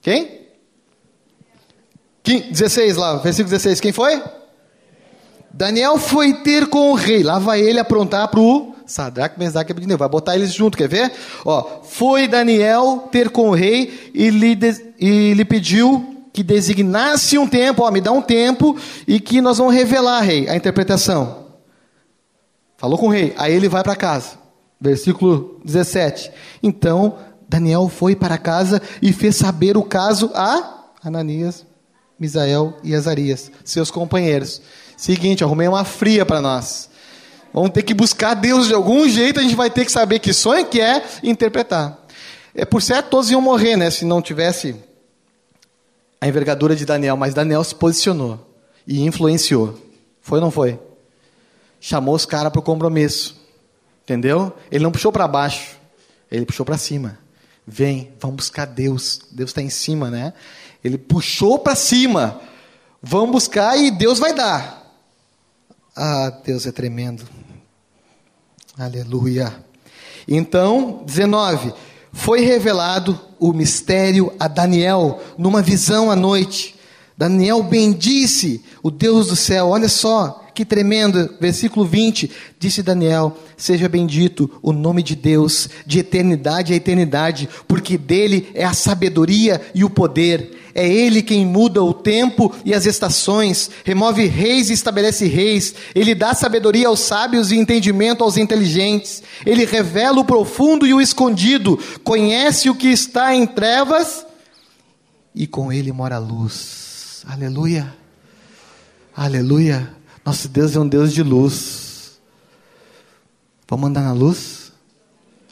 Quem? 16 lá, versículo 16. Quem foi? Daniel foi ter com o rei. Lá vai ele aprontar para o Sadraque, Mesaque e Abednego. Vai botar eles junto, quer ver? Ó, foi Daniel ter com o rei e lhe, e lhe pediu que designasse um tempo, ó, me dá um tempo, e que nós vamos revelar, rei, a interpretação. Falou com o rei, aí ele vai para casa. Versículo 17. Então, Daniel foi para casa e fez saber o caso a Ananias, Misael e Azarias, seus companheiros. Seguinte, arrumei uma fria para nós. Vamos ter que buscar Deus de algum jeito, a gente vai ter que saber que sonho que é e interpretar. É, por certo, todos iam morrer, né? Se não tivesse a envergadura de Daniel, mas Daniel se posicionou e influenciou. Foi ou não foi? Chamou os caras para o compromisso. Entendeu? Ele não puxou para baixo, ele puxou para cima. Vem, vamos buscar Deus. Deus está em cima, né? Ele puxou para cima. Vamos buscar e Deus vai dar. Ah, Deus é tremendo. Aleluia. Então, 19 foi revelado o mistério a Daniel numa visão à noite. Daniel bendisse o Deus do céu. Olha só que tremendo. Versículo 20: Disse Daniel: Seja bendito o nome de Deus, de eternidade a eternidade, porque dele é a sabedoria e o poder. É Ele quem muda o tempo e as estações, remove reis e estabelece reis. Ele dá sabedoria aos sábios e entendimento aos inteligentes. Ele revela o profundo e o escondido, conhece o que está em trevas e com Ele mora a luz. Aleluia. Aleluia. Nosso Deus é um Deus de luz. Vamos andar na luz?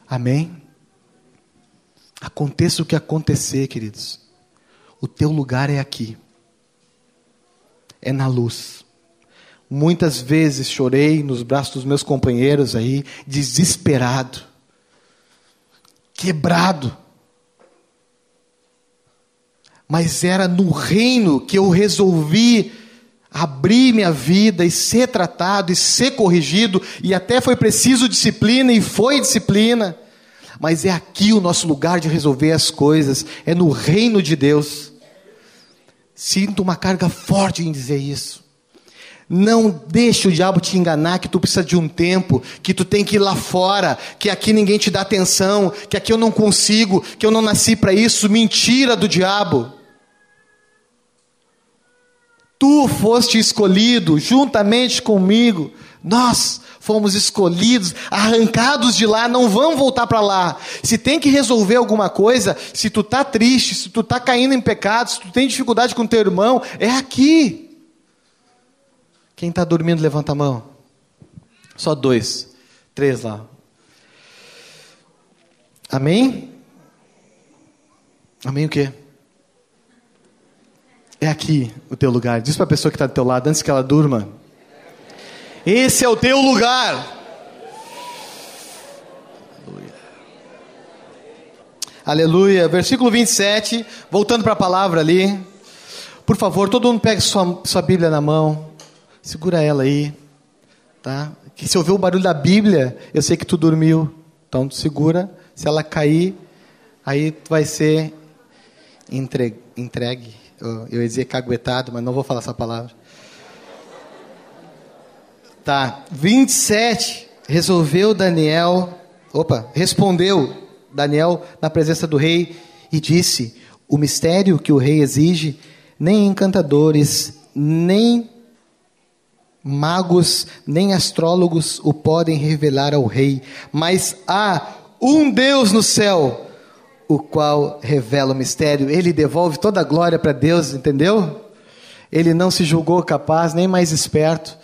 Amém? Aconteça o que acontecer, queridos o teu lugar é aqui, é na luz. Muitas vezes chorei nos braços dos meus companheiros aí, desesperado, quebrado. Mas era no reino que eu resolvi abrir minha vida e ser tratado e ser corrigido, e até foi preciso disciplina e foi disciplina. Mas é aqui o nosso lugar de resolver as coisas, é no reino de Deus. Sinto uma carga forte em dizer isso. Não deixe o diabo te enganar que tu precisa de um tempo, que tu tem que ir lá fora, que aqui ninguém te dá atenção, que aqui eu não consigo, que eu não nasci para isso. Mentira do diabo. Tu foste escolhido juntamente comigo. Nós fomos escolhidos, arrancados de lá, não vão voltar para lá. Se tem que resolver alguma coisa, se tu tá triste, se tu tá caindo em pecado, se tu tem dificuldade com teu irmão, é aqui. Quem está dormindo, levanta a mão. Só dois. Três lá. Amém? Amém o quê? É aqui o teu lugar. Diz para a pessoa que está do teu lado, antes que ela durma. Esse é o teu lugar. Aleluia. Versículo 27, voltando para a palavra ali. Por favor, todo mundo pegue sua, sua Bíblia na mão. Segura ela aí. Tá? Que se ouvir o barulho da Bíblia, eu sei que tu dormiu. Então, segura. Se ela cair, aí tu vai ser entregue. entregue. Eu, eu ia dizer caguetado, mas não vou falar essa palavra. Tá. 27. Resolveu Daniel. Opa, respondeu Daniel na presença do rei e disse: O mistério que o rei exige nem encantadores, nem magos, nem astrólogos o podem revelar ao rei, mas há um Deus no céu, o qual revela o mistério. Ele devolve toda a glória para Deus, entendeu? Ele não se julgou capaz, nem mais esperto.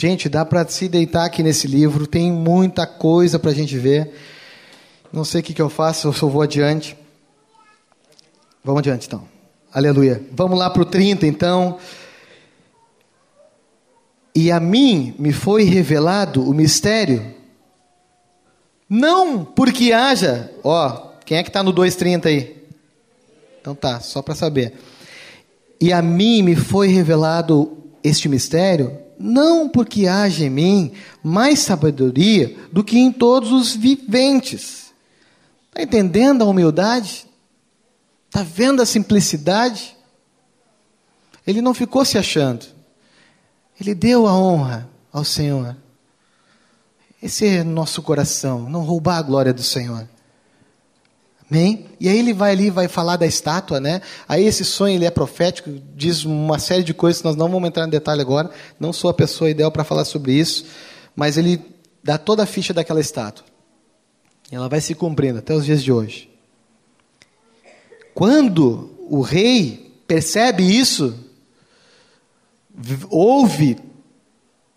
Gente, dá para se deitar aqui nesse livro, tem muita coisa para a gente ver. Não sei o que, que eu faço, eu só vou adiante. Vamos adiante então. Aleluia. Vamos lá para o 30 então. E a mim me foi revelado o mistério, não porque haja, ó, quem é que está no 2,30 aí? Então tá, só para saber. E a mim me foi revelado este mistério, não porque haja em mim mais sabedoria do que em todos os viventes. Está entendendo a humildade? Está vendo a simplicidade? Ele não ficou se achando. Ele deu a honra ao Senhor. Esse é nosso coração, não roubar a glória do Senhor. Amém? E aí ele vai ali, vai falar da estátua, né? Aí esse sonho ele é profético, diz uma série de coisas que nós não vamos entrar em detalhe agora. Não sou a pessoa ideal para falar sobre isso, mas ele dá toda a ficha daquela estátua. Ela vai se cumprindo até os dias de hoje. Quando o rei percebe isso, ouve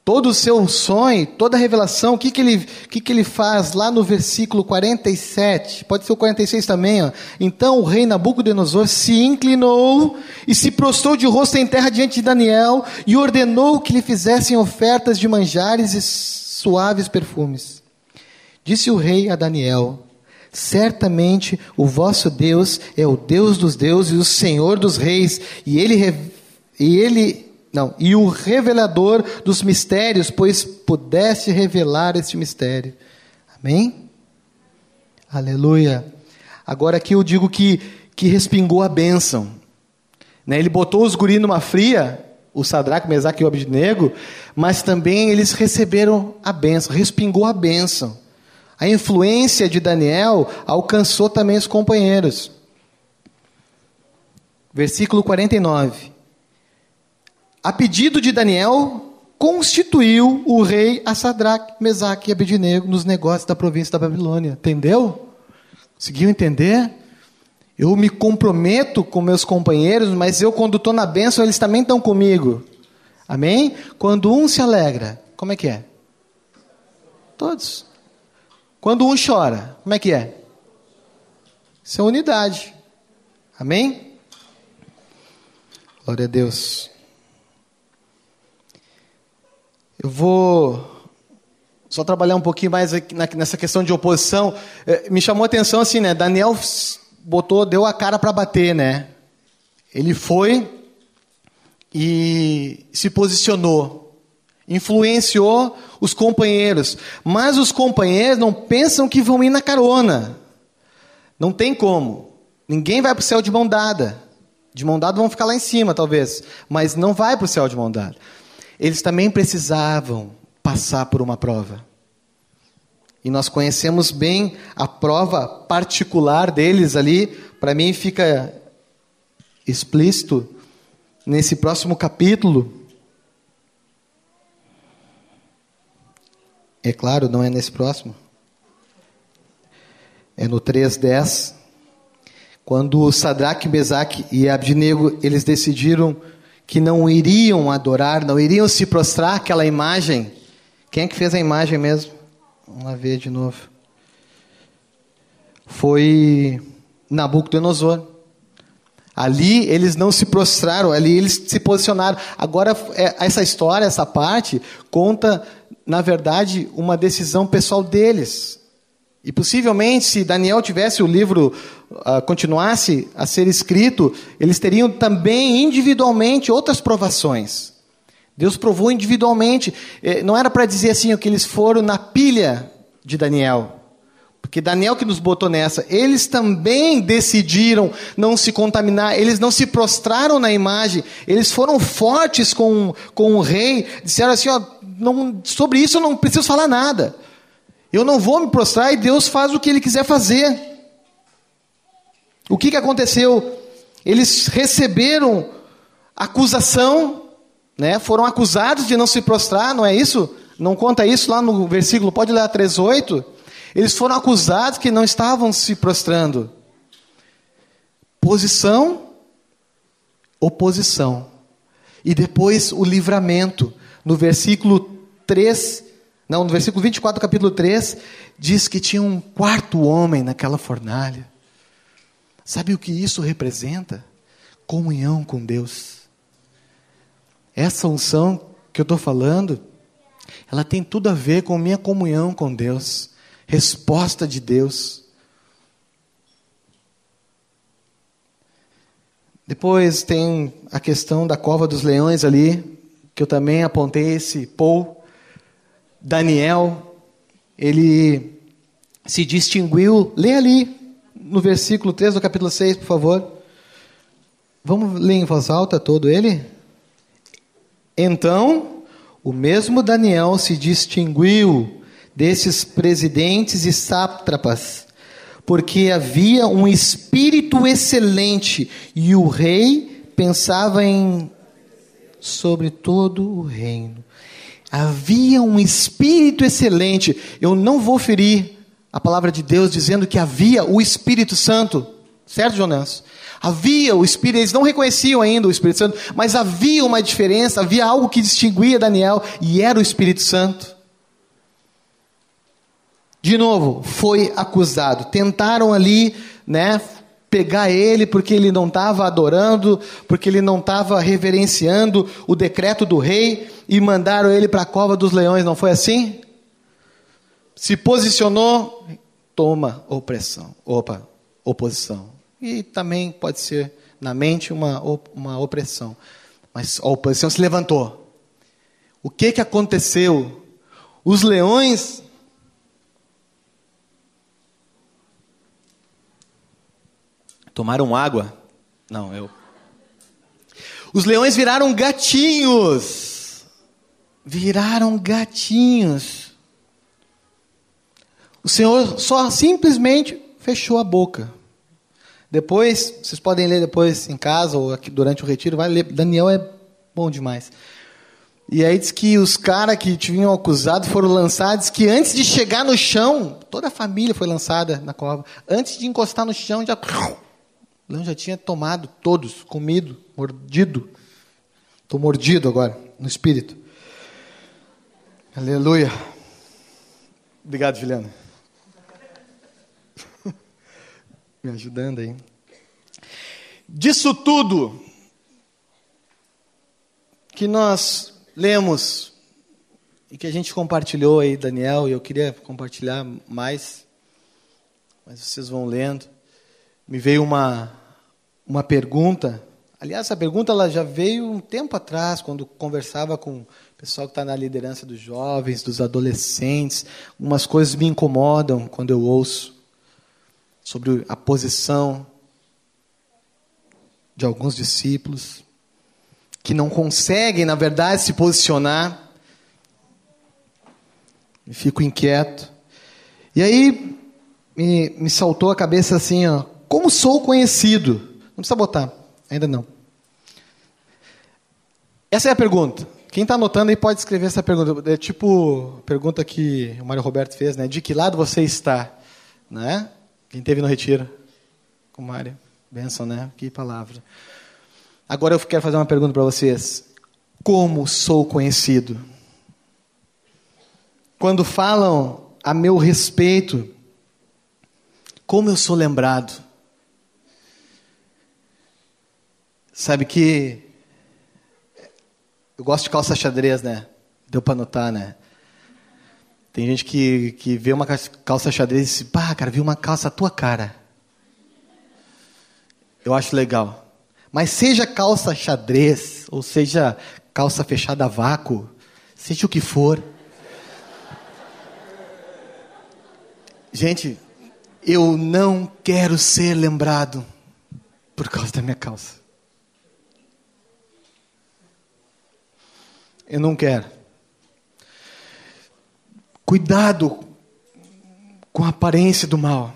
todo o seu sonho, toda a revelação, o que, que, ele, que, que ele faz lá no versículo 47, pode ser o 46 também, ó. então o rei Nabucodonosor se inclinou e se prostrou de rosto em terra diante de Daniel e ordenou que lhe fizessem ofertas de manjares e suaves perfumes. Disse o rei a Daniel, Certamente o vosso Deus é o Deus dos deuses e o Senhor dos reis, e ele, e ele não, e o revelador dos mistérios, pois pudesse revelar este mistério. Amém? Aleluia. Agora aqui eu digo que, que respingou a bênção. Né? Ele botou os guris numa fria, o Sadraque, o Mesaque e o Abednego, mas também eles receberam a bênção, respingou a bênção. A influência de Daniel alcançou também os companheiros. Versículo 49. A pedido de Daniel, constituiu o rei a Sadraque, Mesaque e Abednego nos negócios da província da Babilônia. Entendeu? Conseguiu entender? Eu me comprometo com meus companheiros, mas eu, quando estou na bênção, eles também estão comigo. Amém? Quando um se alegra, como é que é? Todos. Quando um chora, como é que é? Isso é unidade. Amém? Glória a Deus. Eu vou só trabalhar um pouquinho mais nessa questão de oposição. É, me chamou a atenção assim, né? Daniel botou, deu a cara para bater, né? Ele foi e se posicionou influenciou os companheiros. Mas os companheiros não pensam que vão ir na carona. Não tem como. Ninguém vai para o céu de mão dada. De mão dada vão ficar lá em cima, talvez. Mas não vai para o céu de mão dada. Eles também precisavam passar por uma prova. E nós conhecemos bem a prova particular deles ali. Para mim fica explícito nesse próximo capítulo É claro, não é nesse próximo. É no 3.10. Quando Sadraque, Mesaque e Abdinego, eles decidiram que não iriam adorar, não iriam se prostrar aquela imagem. Quem é que fez a imagem mesmo? Vamos lá ver de novo. Foi Nabucodonosor. Ali eles não se prostraram, ali eles se posicionaram. Agora, é, essa história, essa parte, conta, na verdade, uma decisão pessoal deles. E possivelmente, se Daniel tivesse o livro, uh, continuasse a ser escrito, eles teriam também individualmente outras provações. Deus provou individualmente. Eh, não era para dizer assim que eles foram na pilha de Daniel. Porque Daniel que nos botou nessa, eles também decidiram não se contaminar, eles não se prostraram na imagem, eles foram fortes com, com o rei, disseram assim: ó, não, sobre isso eu não preciso falar nada. Eu não vou me prostrar e Deus faz o que Ele quiser fazer. O que, que aconteceu? Eles receberam acusação, né? foram acusados de não se prostrar, não é isso? Não conta isso lá no versículo, pode ler a 3,8. Eles foram acusados que não estavam se prostrando. Posição, oposição. E depois o livramento. No versículo 3 não, no versículo 24 do capítulo 3, diz que tinha um quarto homem naquela fornalha. Sabe o que isso representa? Comunhão com Deus. Essa unção que eu estou falando, ela tem tudo a ver com minha comunhão com Deus, resposta de Deus. Depois tem a questão da cova dos leões ali, que eu também apontei esse Paul Daniel, ele se distinguiu. Lê ali no versículo 3 do capítulo 6, por favor. Vamos ler em voz alta todo ele? Então, o mesmo Daniel se distinguiu desses presidentes e sátrapas, porque havia um espírito excelente e o rei pensava em sobre todo o reino. Havia um espírito excelente. Eu não vou ferir a palavra de Deus dizendo que havia o Espírito Santo. Certo, Jonas? Havia o Espírito, eles não reconheciam ainda o Espírito Santo, mas havia uma diferença, havia algo que distinguia Daniel e era o Espírito Santo. De novo, foi acusado. Tentaram ali, né, pegar ele porque ele não estava adorando, porque ele não estava reverenciando o decreto do rei e mandaram ele para a cova dos leões, não foi assim? Se posicionou, toma opressão, opa, oposição. E também pode ser na mente uma, uma opressão. Mas a oposição se levantou. O que, que aconteceu? Os leões Tomaram água? Não, eu. Os leões viraram gatinhos. Viraram gatinhos. O Senhor só simplesmente fechou a boca. Depois, vocês podem ler depois em casa ou aqui durante o retiro, vai ler. Daniel é bom demais. E aí diz que os caras que tinham acusado foram lançados, que antes de chegar no chão, toda a família foi lançada na cova. Antes de encostar no chão, já o leão já tinha tomado todos, comido, mordido. Estou mordido agora, no espírito. Aleluia. Obrigado, Juliana. Me ajudando aí. Disso tudo que nós lemos e que a gente compartilhou aí, Daniel, e eu queria compartilhar mais, mas vocês vão lendo. Me veio uma uma pergunta. Aliás, essa pergunta ela já veio um tempo atrás, quando conversava com o pessoal que está na liderança dos jovens, dos adolescentes. Umas coisas me incomodam quando eu ouço sobre a posição de alguns discípulos que não conseguem, na verdade, se posicionar. E fico inquieto. E aí me, me saltou a cabeça assim, ó, como sou conhecido? Não precisa botar, ainda não. Essa é a pergunta. Quem está anotando aí pode escrever essa pergunta. É tipo a pergunta que o Mário Roberto fez, né? De que lado você está? Né? Quem teve no retiro? Com o Mário. Benção, né? Que palavra. Agora eu quero fazer uma pergunta para vocês. Como sou conhecido? Quando falam a meu respeito, como eu sou lembrado? Sabe que eu gosto de calça xadrez, né? Deu para notar, né? Tem gente que, que vê uma calça xadrez e diz, pá, cara, vi uma calça a tua cara. Eu acho legal. Mas seja calça xadrez, ou seja calça fechada a vácuo, seja o que for. Gente, eu não quero ser lembrado por causa da minha calça. Eu não quero. Cuidado com a aparência do mal.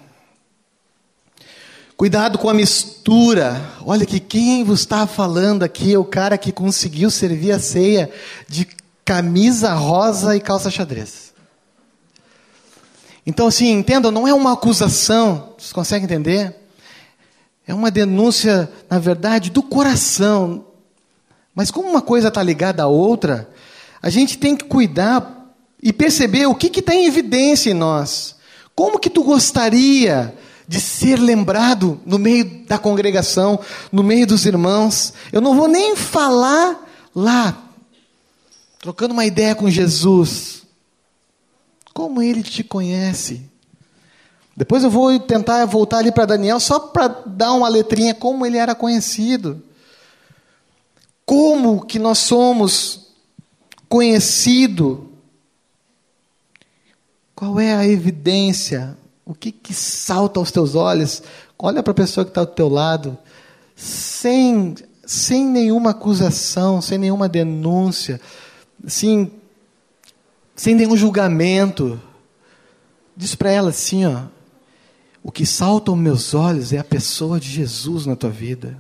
Cuidado com a mistura. Olha que quem vos está falando aqui é o cara que conseguiu servir a ceia de camisa rosa e calça xadrez. Então, assim, entendam, não é uma acusação, vocês conseguem entender? É uma denúncia, na verdade, do coração. Mas como uma coisa está ligada à outra, a gente tem que cuidar e perceber o que está em evidência em nós. Como que tu gostaria de ser lembrado no meio da congregação, no meio dos irmãos? Eu não vou nem falar lá, trocando uma ideia com Jesus. Como ele te conhece? Depois eu vou tentar voltar ali para Daniel só para dar uma letrinha como ele era conhecido. Como que nós somos conhecido qual é a evidência? O que, que salta aos teus olhos? Olha para a pessoa que está do teu lado, sem, sem nenhuma acusação, sem nenhuma denúncia, assim, sem nenhum julgamento. Diz para ela assim, ó, o que salta aos meus olhos é a pessoa de Jesus na tua vida.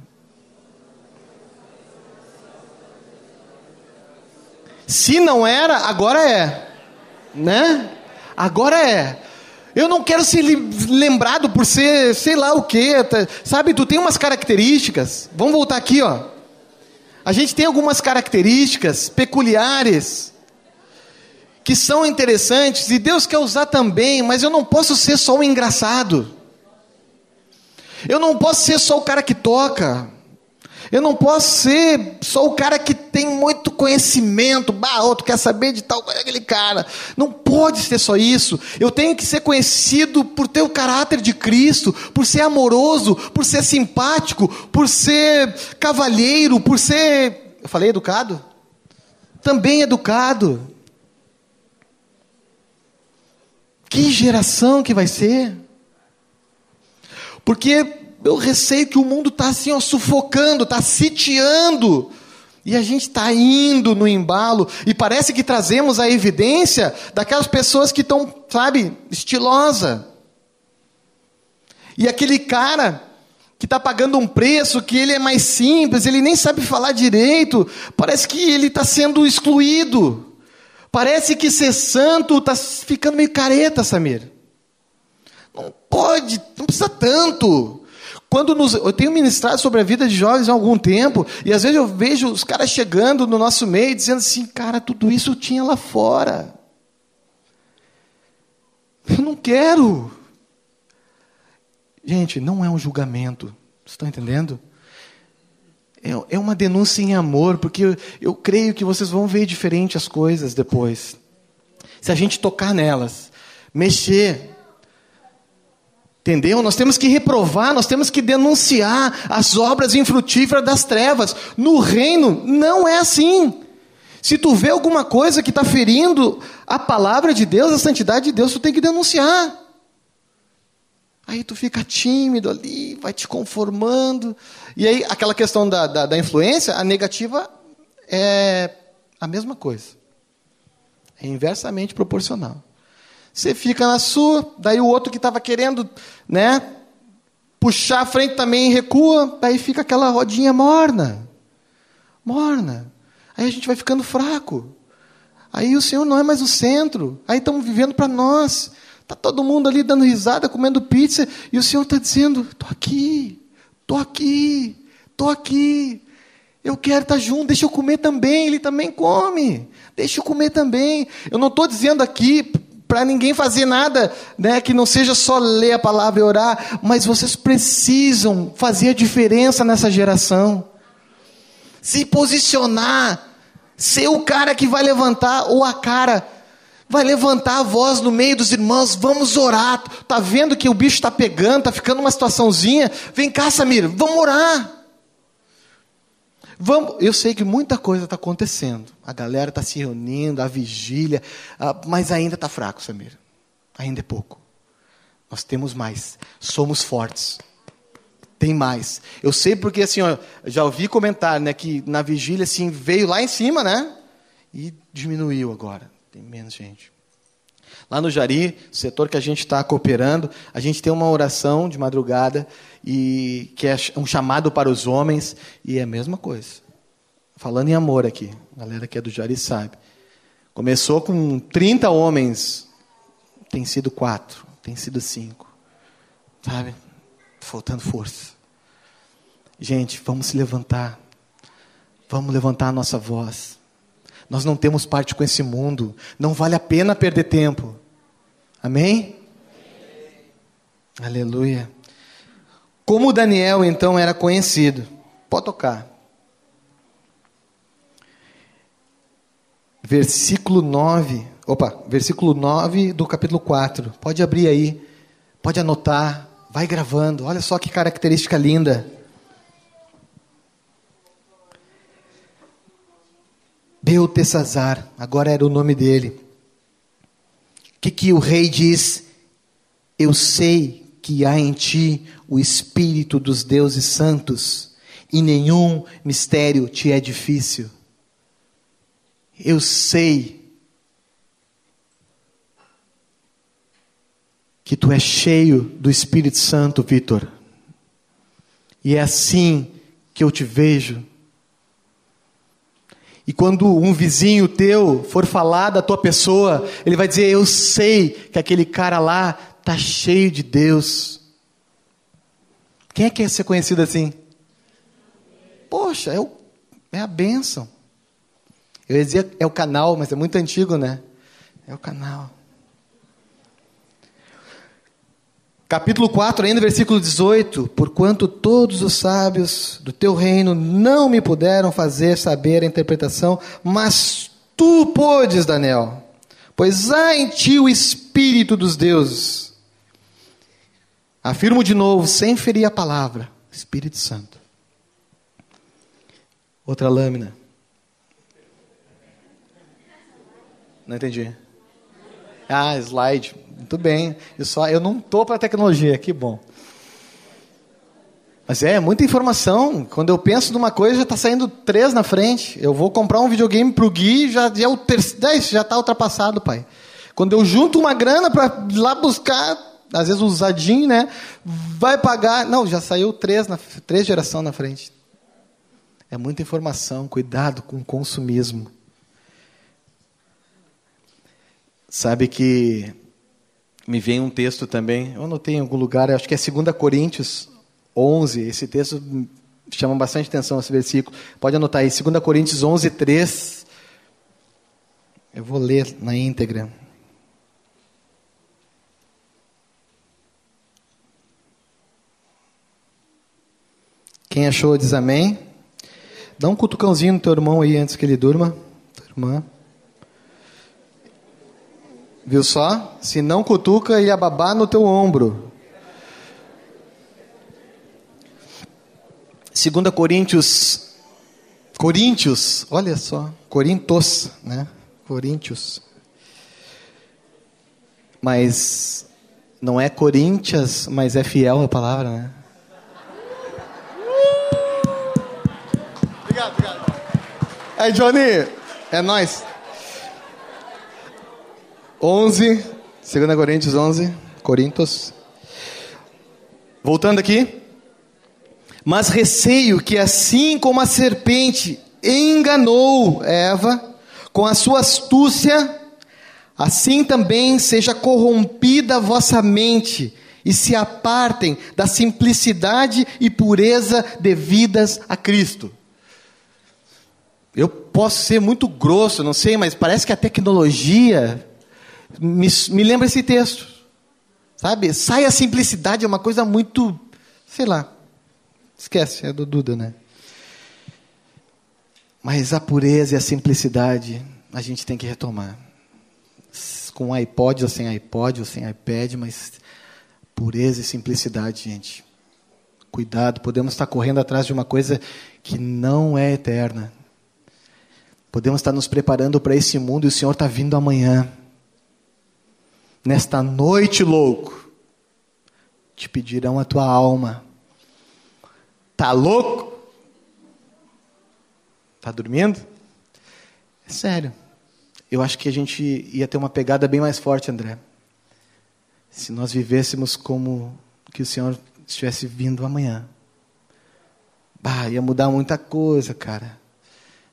Se não era, agora é, né? Agora é. Eu não quero ser lembrado por ser, sei lá o quê. Sabe, tu tem umas características. Vamos voltar aqui, ó. A gente tem algumas características peculiares que são interessantes e Deus quer usar também, mas eu não posso ser só o engraçado. Eu não posso ser só o cara que toca. Eu não posso ser só o cara que tem muito conhecimento, bah, outro quer saber de tal aquele cara. Não pode ser só isso. Eu tenho que ser conhecido por ter o caráter de Cristo, por ser amoroso, por ser simpático, por ser cavalheiro, por ser. Eu falei educado? Também educado. Que geração que vai ser? Porque eu receio que o mundo está assim, ó, sufocando, está sitiando. E a gente está indo no embalo, e parece que trazemos a evidência daquelas pessoas que estão, sabe, estilosa. E aquele cara que está pagando um preço, que ele é mais simples, ele nem sabe falar direito, parece que ele está sendo excluído. Parece que ser santo está ficando meio careta, Samir. Não pode, não precisa tanto. Quando nos, eu tenho ministrado sobre a vida de jovens há algum tempo, e às vezes eu vejo os caras chegando no nosso meio dizendo assim: cara, tudo isso tinha lá fora. Eu não quero. Gente, não é um julgamento. Vocês estão entendendo? É, é uma denúncia em amor, porque eu creio que vocês vão ver diferente as coisas depois. Se a gente tocar nelas, mexer, Entendeu? Nós temos que reprovar, nós temos que denunciar as obras infrutíferas das trevas. No reino não é assim. Se tu vê alguma coisa que está ferindo a palavra de Deus, a santidade de Deus, tu tem que denunciar. Aí tu fica tímido ali, vai te conformando. E aí, aquela questão da, da, da influência, a negativa é a mesma coisa. É inversamente proporcional. Você fica na sua, daí o outro que estava querendo, né, puxar a frente também recua, daí fica aquela rodinha morna. Morna. Aí a gente vai ficando fraco. Aí o Senhor não é mais o centro. Aí estamos vivendo para nós. Está todo mundo ali dando risada, comendo pizza, e o Senhor está dizendo: estou aqui, estou aqui, estou aqui. Eu quero estar junto, deixa eu comer também, ele também come. Deixa eu comer também. Eu não estou dizendo aqui para ninguém fazer nada, né, que não seja só ler a palavra e orar, mas vocês precisam fazer a diferença nessa geração. Se posicionar, ser o cara que vai levantar ou a cara vai levantar a voz no meio dos irmãos, vamos orar. Tá vendo que o bicho está pegando, tá ficando uma situaçãozinha? Vem cá, Samir, vamos orar. Vamos, eu sei que muita coisa está acontecendo. A galera está se reunindo, a vigília, mas ainda está fraco, Samir. Ainda é pouco. Nós temos mais. Somos fortes. Tem mais. Eu sei porque assim, ó, já ouvi comentar, né, que na vigília assim veio lá em cima, né? E diminuiu agora. Tem menos gente. Lá no Jari, setor que a gente está cooperando, a gente tem uma oração de madrugada e que é um chamado para os homens e é a mesma coisa. Falando em amor aqui, a galera que é do Jari sabe. Começou com 30 homens, tem sido quatro, tem sido cinco, sabe? Faltando força. Gente, vamos se levantar. Vamos levantar a nossa voz. Nós não temos parte com esse mundo. Não vale a pena perder tempo. Amém? Amém. Aleluia. Como Daniel então era conhecido? Pode tocar. Versículo 9. Opa, versículo 9 do capítulo 4. Pode abrir aí. Pode anotar. Vai gravando. Olha só que característica linda. Beltesazar, agora era o nome dele. O que, que o rei diz? Eu sei que há em ti o Espírito dos deuses santos, e nenhum mistério te é difícil. Eu sei que tu és cheio do Espírito Santo, Vitor. E é assim que eu te vejo. E quando um vizinho teu for falar da tua pessoa, ele vai dizer: Eu sei que aquele cara lá Está cheio de Deus. Quem é que quer ser conhecido assim? Poxa, é, o, é a bênção. Eu ia dizer é o canal, mas é muito antigo, né? É o canal. Capítulo 4, ainda versículo 18: Porquanto todos os sábios do teu reino não me puderam fazer saber a interpretação, mas tu podes, Daniel, pois há em ti o Espírito dos deuses. Afirmo de novo, sem ferir a palavra: Espírito Santo. Outra lâmina. Não entendi. Ah, slide. Muito bem. Eu, só, eu não estou para tecnologia, que bom. Mas é, muita informação. Quando eu penso numa coisa, já está saindo três na frente. Eu vou comprar um videogame para o Gui, já, já, é o já está ultrapassado, pai. Quando eu junto uma grana para lá buscar, às vezes usadinho, né? Vai pagar. Não, já saiu três, na, três gerações na frente. É muita informação, cuidado com o consumismo. Sabe que me vem um texto também, eu anotei em algum lugar, acho que é 2 Coríntios 11, esse texto chama bastante atenção, esse versículo. Pode anotar aí, 2 Coríntios 11, 3. Eu vou ler na íntegra. Quem achou diz amém. Dá um cutucãozinho no teu irmão aí antes que ele durma. Tua irmã. Viu só? Se não cutuca, ele ia babar no teu ombro. 2 Coríntios. Coríntios, olha só. Corintos, né? Coríntios. Mas não é Coríntias, mas é fiel a palavra, né? Aí, Johnny, é nós. 11, 2 Coríntios 11, Coríntios. Voltando aqui. Mas receio que assim como a serpente enganou Eva com a sua astúcia, assim também seja corrompida a vossa mente e se apartem da simplicidade e pureza devidas a Cristo. Eu posso ser muito grosso, não sei, mas parece que a tecnologia me, me lembra esse texto. Sabe? Sai a simplicidade, é uma coisa muito. Sei lá. Esquece, é do Duda, né? Mas a pureza e a simplicidade a gente tem que retomar. Com iPod ou sem iPod ou sem iPad, mas pureza e simplicidade, gente. Cuidado, podemos estar correndo atrás de uma coisa que não é eterna. Podemos estar nos preparando para esse mundo e o Senhor está vindo amanhã. Nesta noite, louco, te pedirão a tua alma. Tá louco? Tá dormindo? É sério. Eu acho que a gente ia ter uma pegada bem mais forte, André. Se nós vivêssemos como que o Senhor estivesse vindo amanhã. Bah, ia mudar muita coisa, cara.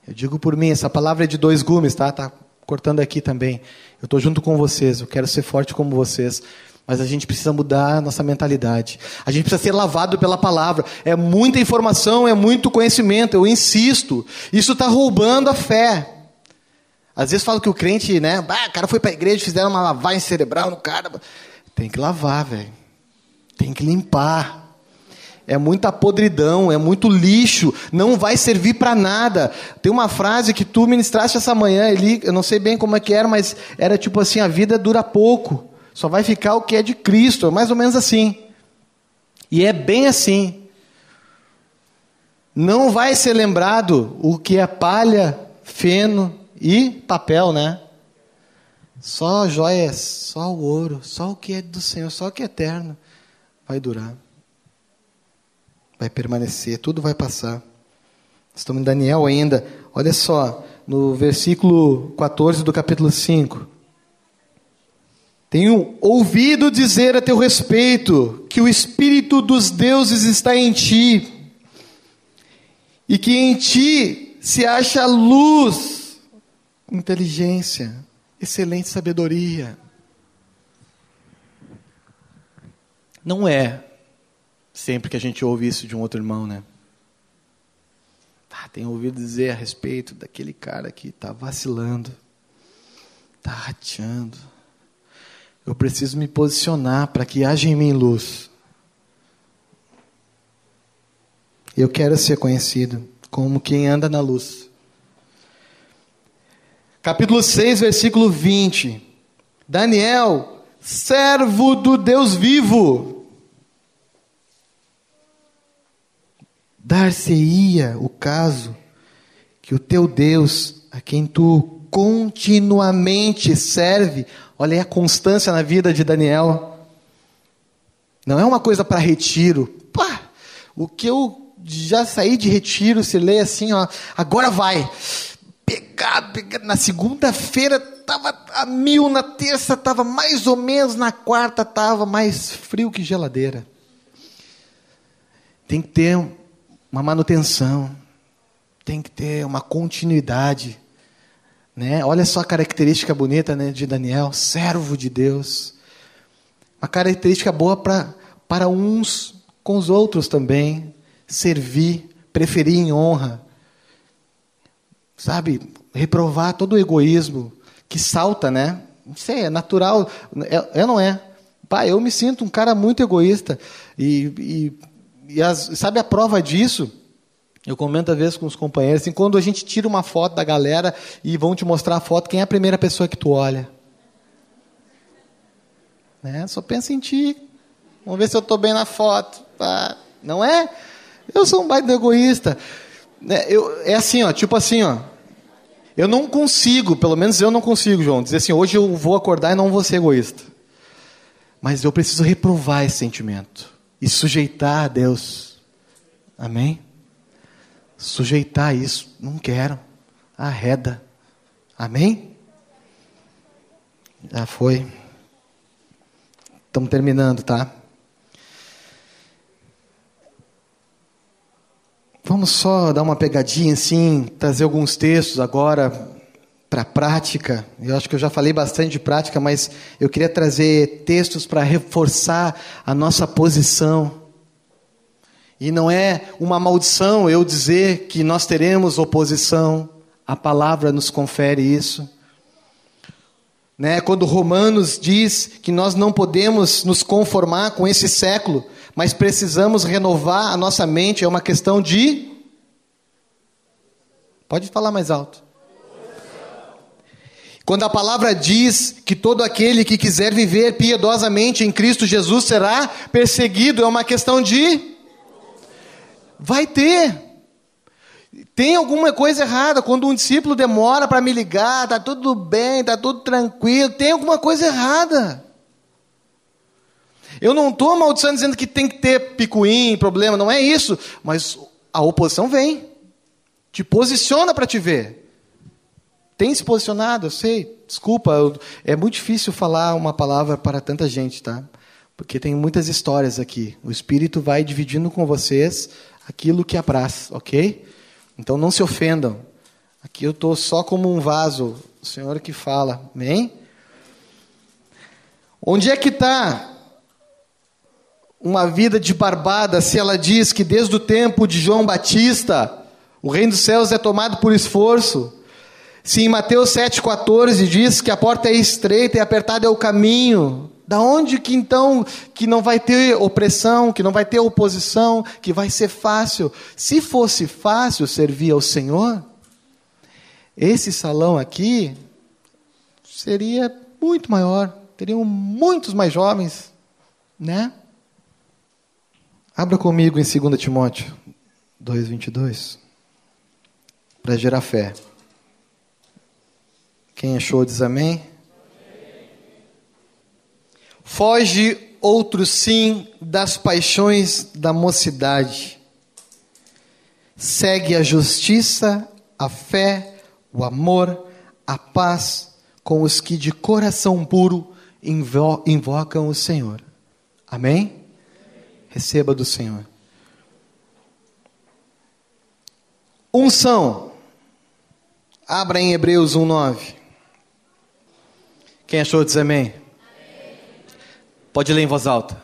Eu digo por mim, essa palavra é de dois gumes, tá? Tá cortando aqui também. Eu estou junto com vocês, eu quero ser forte como vocês. Mas a gente precisa mudar a nossa mentalidade. A gente precisa ser lavado pela palavra. É muita informação, é muito conhecimento, eu insisto. Isso está roubando a fé. Às vezes falo que o crente, né? Bah, o cara foi para a igreja, fizeram uma lavagem cerebral no cara. Tem que lavar, velho. Tem que limpar. É muita podridão, é muito lixo, não vai servir para nada. Tem uma frase que tu ministraste essa manhã, ali, eu não sei bem como é que era, mas era tipo assim: a vida dura pouco, só vai ficar o que é de Cristo, é mais ou menos assim. E é bem assim. Não vai ser lembrado o que é palha, feno e papel, né? Só joias, só o ouro, só o que é do Senhor, só o que é eterno vai durar. Vai permanecer, tudo vai passar. Estamos em Daniel ainda. Olha só, no versículo 14 do capítulo 5. Tenho ouvido dizer a teu respeito que o Espírito dos deuses está em ti, e que em ti se acha luz, inteligência, excelente sabedoria. Não é sempre que a gente ouve isso de um outro irmão, né? Ah, tenho ouvido dizer a respeito daquele cara que está vacilando, está rateando. Eu preciso me posicionar para que haja em mim luz. Eu quero ser conhecido como quem anda na luz. Capítulo 6, versículo 20. Daniel, servo do Deus vivo. Dar-se-ia o caso que o teu Deus, a quem tu continuamente serve, olha aí a constância na vida de Daniel. Não é uma coisa para retiro. Pá, o que eu já saí de retiro, se lê assim, ó, agora vai. Na segunda-feira estava a mil, na terça estava mais ou menos, na quarta estava mais frio que geladeira. Tem que ter uma manutenção, tem que ter uma continuidade. Né? Olha só a característica bonita né, de Daniel, servo de Deus. Uma característica boa pra, para uns com os outros também. Servir, preferir em honra sabe, reprovar todo o egoísmo que salta, né? Sei, é natural, é, é não é? Pai, eu me sinto um cara muito egoísta e, e, e as, sabe a prova disso? Eu comento às vezes com os companheiros, assim, quando a gente tira uma foto da galera e vão te mostrar a foto, quem é a primeira pessoa que tu olha? Né? Só pensa em ti. Vamos ver se eu estou bem na foto. Ah, não é? Eu sou um baita egoísta. É, eu, é assim, ó, tipo assim, ó. Eu não consigo, pelo menos eu não consigo, João, dizer assim, hoje eu vou acordar e não vou ser egoísta. Mas eu preciso reprovar esse sentimento e sujeitar a Deus. Amém? Sujeitar isso. Não quero. Arreda. Amém? Já foi. Estamos terminando, tá? Vamos só dar uma pegadinha assim, trazer alguns textos agora para a prática. Eu acho que eu já falei bastante de prática, mas eu queria trazer textos para reforçar a nossa posição. E não é uma maldição eu dizer que nós teremos oposição. A palavra nos confere isso. Né? Quando Romanos diz que nós não podemos nos conformar com esse século, mas precisamos renovar a nossa mente, é uma questão de. Pode falar mais alto. Quando a palavra diz que todo aquele que quiser viver piedosamente em Cristo Jesus será perseguido, é uma questão de. Vai ter. Tem alguma coisa errada quando um discípulo demora para me ligar, tá tudo bem, tá tudo tranquilo, tem alguma coisa errada. Eu não estou amaldiçoando dizendo que tem que ter picuim, problema, não é isso, mas a oposição vem, te posiciona para te ver. Tem se posicionado, eu sei, desculpa, eu, é muito difícil falar uma palavra para tanta gente, tá? Porque tem muitas histórias aqui. O Espírito vai dividindo com vocês aquilo que apraz, ok? Então não se ofendam. Aqui eu estou só como um vaso, o Senhor que fala. Amém? Onde é que está uma vida de barbada se ela diz que desde o tempo de João Batista o reino dos céus é tomado por esforço? Se em Mateus 7,14 diz que a porta é estreita e apertado é o caminho, da onde que então que não vai ter opressão, que não vai ter oposição, que vai ser fácil? Se fosse fácil servir ao Senhor, esse salão aqui seria muito maior, teriam muitos mais jovens, né? Abra comigo em 2 Timóteo 2:22 para gerar fé. Quem achou diz amém. Foge outro sim das paixões da mocidade. Segue a justiça, a fé, o amor, a paz com os que de coração puro invo invocam o Senhor. Amém? Receba do Senhor. Unção. Abra em Hebreus 1:9. Quem achou diz amém? Pode ler em voz alta.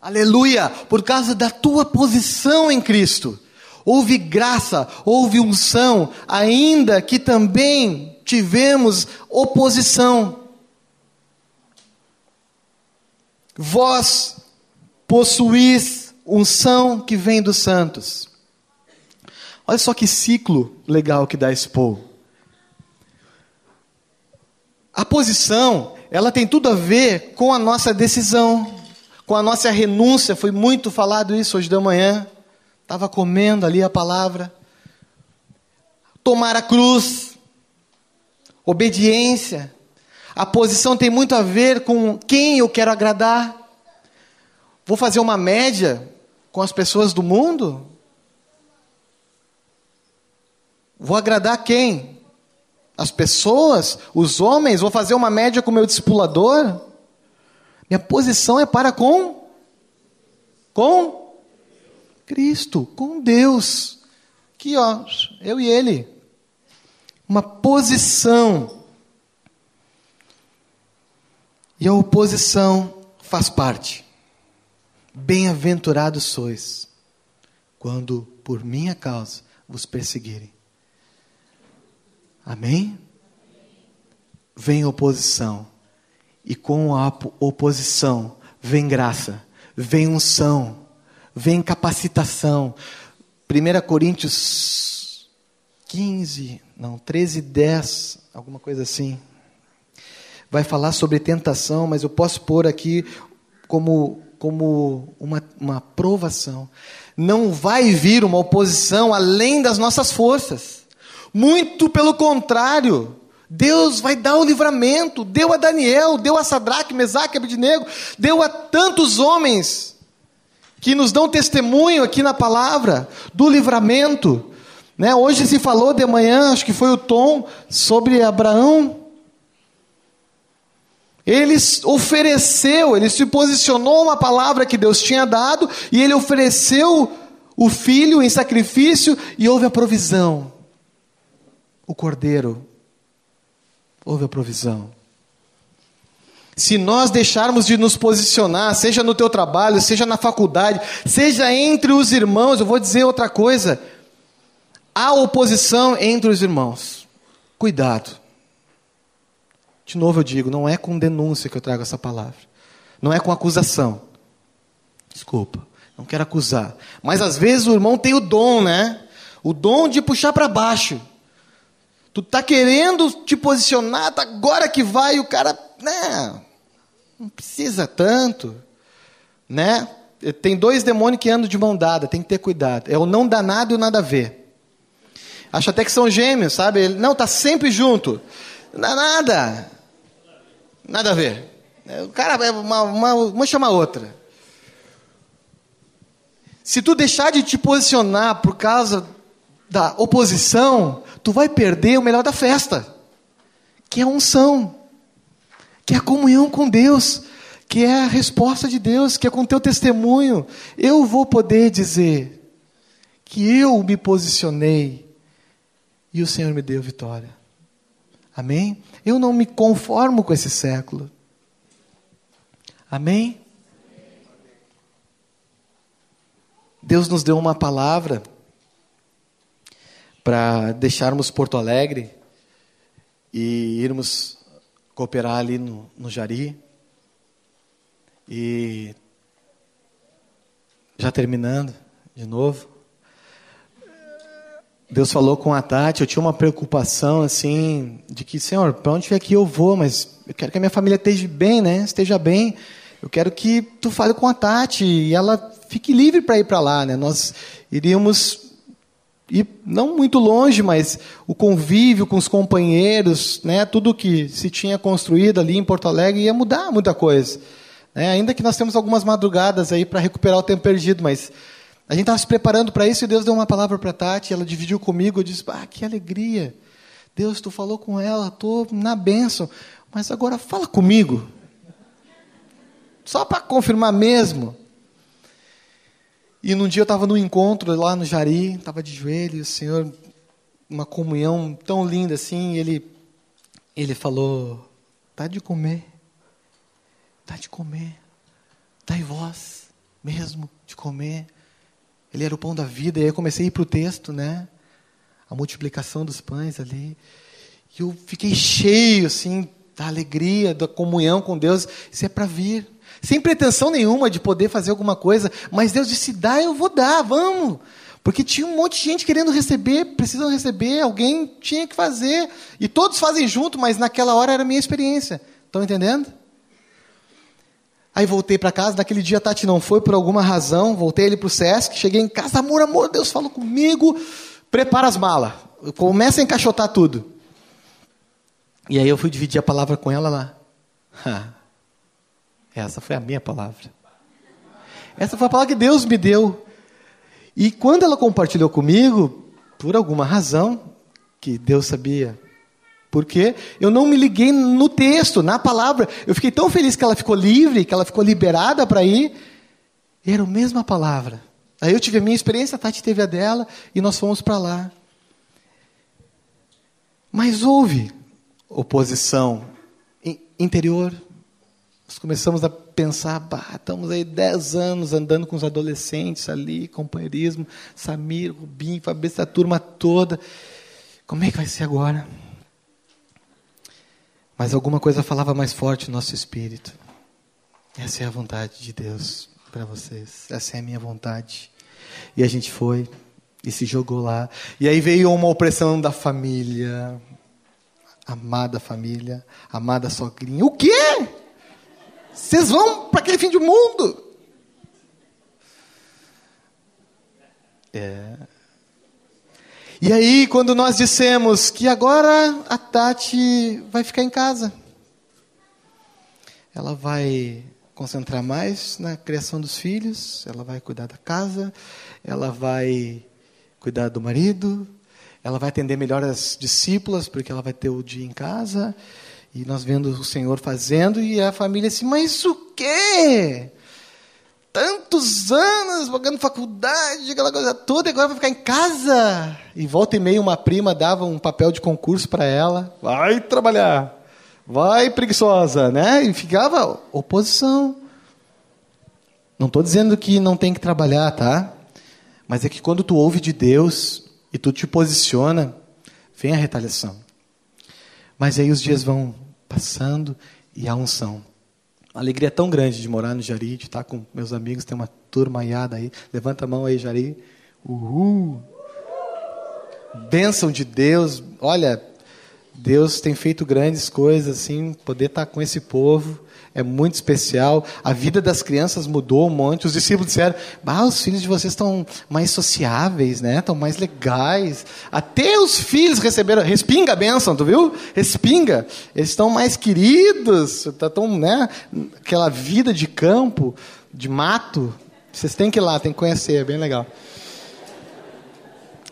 Aleluia! Por causa da tua posição em Cristo. Houve graça, houve unção, ainda que também tivemos oposição. Vós possuís unção que vem dos santos. Olha só que ciclo legal que dá esse povo. A posição, ela tem tudo a ver com a nossa decisão, com a nossa renúncia. Foi muito falado isso hoje da manhã. Estava comendo ali a palavra. Tomar a cruz, obediência. A posição tem muito a ver com quem eu quero agradar. Vou fazer uma média com as pessoas do mundo? Vou agradar quem? As pessoas? Os homens? Vou fazer uma média com o meu discipulador? Minha posição é para com? Com? Cristo, com Deus. Aqui, ó, eu e ele. Uma posição. E a oposição faz parte. Bem-aventurados sois, quando por minha causa vos perseguirem. Amém? Vem oposição, e com a oposição vem graça, vem unção, vem capacitação. 1 Coríntios 15, não, 13, 10, alguma coisa assim. Vai falar sobre tentação, mas eu posso pôr aqui como como uma, uma provação. Não vai vir uma oposição além das nossas forças. Muito pelo contrário. Deus vai dar o livramento. Deu a Daniel, deu a Sadraque, Mesaque, Abednego, deu a tantos homens que nos dão testemunho aqui na palavra do livramento. Né? Hoje se falou de manhã, acho que foi o Tom, sobre Abraão. Ele ofereceu, ele se posicionou uma palavra que Deus tinha dado, e ele ofereceu o filho em sacrifício, e houve a provisão. O cordeiro. houve a provisão. Se nós deixarmos de nos posicionar, seja no teu trabalho, seja na faculdade, seja entre os irmãos, eu vou dizer outra coisa. Há oposição entre os irmãos. Cuidado. De novo eu digo, não é com denúncia que eu trago essa palavra. Não é com acusação. Desculpa, não quero acusar. Mas às vezes o irmão tem o dom, né? O dom de puxar para baixo. Tu tá querendo te posicionar, tá agora que vai, o cara, né? Não precisa tanto, né? Tem dois demônios que andam de mão dada, tem que ter cuidado. É o não danado e o nada a ver. Acho até que são gêmeos, sabe? Ele, não, tá sempre junto. Não dá nada. Nada a ver. É, o cara, é uma, uma, uma chama a outra. Se tu deixar de te posicionar por causa da oposição, tu vai perder o melhor da festa, que é a unção, que é a comunhão com Deus, que é a resposta de Deus, que é com teu testemunho. Eu vou poder dizer que eu me posicionei e o Senhor me deu vitória. Amém? Eu não me conformo com esse século. Amém? Deus nos deu uma palavra para deixarmos Porto Alegre e irmos cooperar ali no, no Jari. E já terminando de novo, Deus falou com a Tati, eu tinha uma preocupação assim, de que, Senhor, para onde vier aqui eu vou, mas eu quero que a minha família esteja bem, né? Esteja bem. Eu quero que tu fale com a Tati e ela fique livre para ir para lá, né? Nós iríamos e não muito longe, mas o convívio com os companheiros, né, tudo que se tinha construído ali em Porto Alegre ia mudar muita coisa. Né? Ainda que nós temos algumas madrugadas aí para recuperar o tempo perdido, mas a gente estava se preparando para isso e Deus deu uma palavra para a Tati, ela dividiu comigo, eu disse, ah, que alegria. Deus, tu falou com ela, estou na bênção, mas agora fala comigo. Só para confirmar mesmo. E num dia eu estava no encontro lá no Jari, estava de joelho, e o Senhor, uma comunhão tão linda assim, ele, ele falou: dá de comer, dá de comer, dai vós mesmo de comer. Ele era o pão da vida, e aí eu comecei a ir para o texto, né? A multiplicação dos pães ali. E eu fiquei cheio, assim, da alegria, da comunhão com Deus. Isso é para vir sem pretensão nenhuma de poder fazer alguma coisa, mas Deus disse: dá, eu vou dar, vamos. Porque tinha um monte de gente querendo receber, precisam receber, alguém tinha que fazer. E todos fazem junto, mas naquela hora era a minha experiência. Estão entendendo? Aí voltei para casa, naquele dia a Tati não foi por alguma razão, voltei ele para o Sesc, cheguei em casa, amor, amor, Deus falou comigo, prepara as malas, começa a encaixotar tudo. E aí eu fui dividir a palavra com ela lá. Essa foi a minha palavra. Essa foi a palavra que Deus me deu. E quando ela compartilhou comigo, por alguma razão, que Deus sabia porque eu não me liguei no texto, na palavra. Eu fiquei tão feliz que ela ficou livre, que ela ficou liberada para ir. E era a mesma palavra. Aí eu tive a minha experiência, a Tati teve a dela, e nós fomos para lá. Mas houve oposição interior, nós começamos a pensar, bah, estamos aí dez anos andando com os adolescentes ali, companheirismo, Samir, Rubim, Fabrício, a turma toda. Como é que vai ser agora? Mas alguma coisa falava mais forte no nosso espírito. Essa é a vontade de Deus para vocês. Essa é a minha vontade. E a gente foi e se jogou lá. E aí veio uma opressão da família. Amada família, amada sogrinha. O quê? Vocês vão para aquele fim do mundo. É. E aí, quando nós dissemos que agora a Tati vai ficar em casa, ela vai concentrar mais na criação dos filhos, ela vai cuidar da casa, ela vai cuidar do marido, ela vai atender melhor as discípulas, porque ela vai ter o dia em casa, e nós vendo o Senhor fazendo, e a família assim, mas o quê? Tantos anos pagando faculdade, aquela coisa toda, e agora vai ficar em casa. E volta e meia uma prima dava um papel de concurso para ela. Vai trabalhar. Vai preguiçosa, né? E ficava oposição. Não estou dizendo que não tem que trabalhar, tá? Mas é que quando tu ouve de Deus e tu te posiciona, vem a retaliação. Mas aí os dias vão passando e a unção. A alegria é tão grande de morar no Jari, de estar com meus amigos, tem uma turma aiada aí. Levanta a mão aí, Jari. Uhul! Bênção de Deus. Olha, Deus tem feito grandes coisas, assim, poder estar com esse povo é muito especial. A vida das crianças mudou um monte. Os discípulos disseram: ah, os filhos de vocês estão mais sociáveis, né? Estão mais legais. Até os filhos receberam. Respinga a bênção, tu viu? Respinga. Eles estão mais queridos. Tá tão, né? Aquela vida de campo, de mato. Vocês têm que ir lá, têm que conhecer, é bem legal.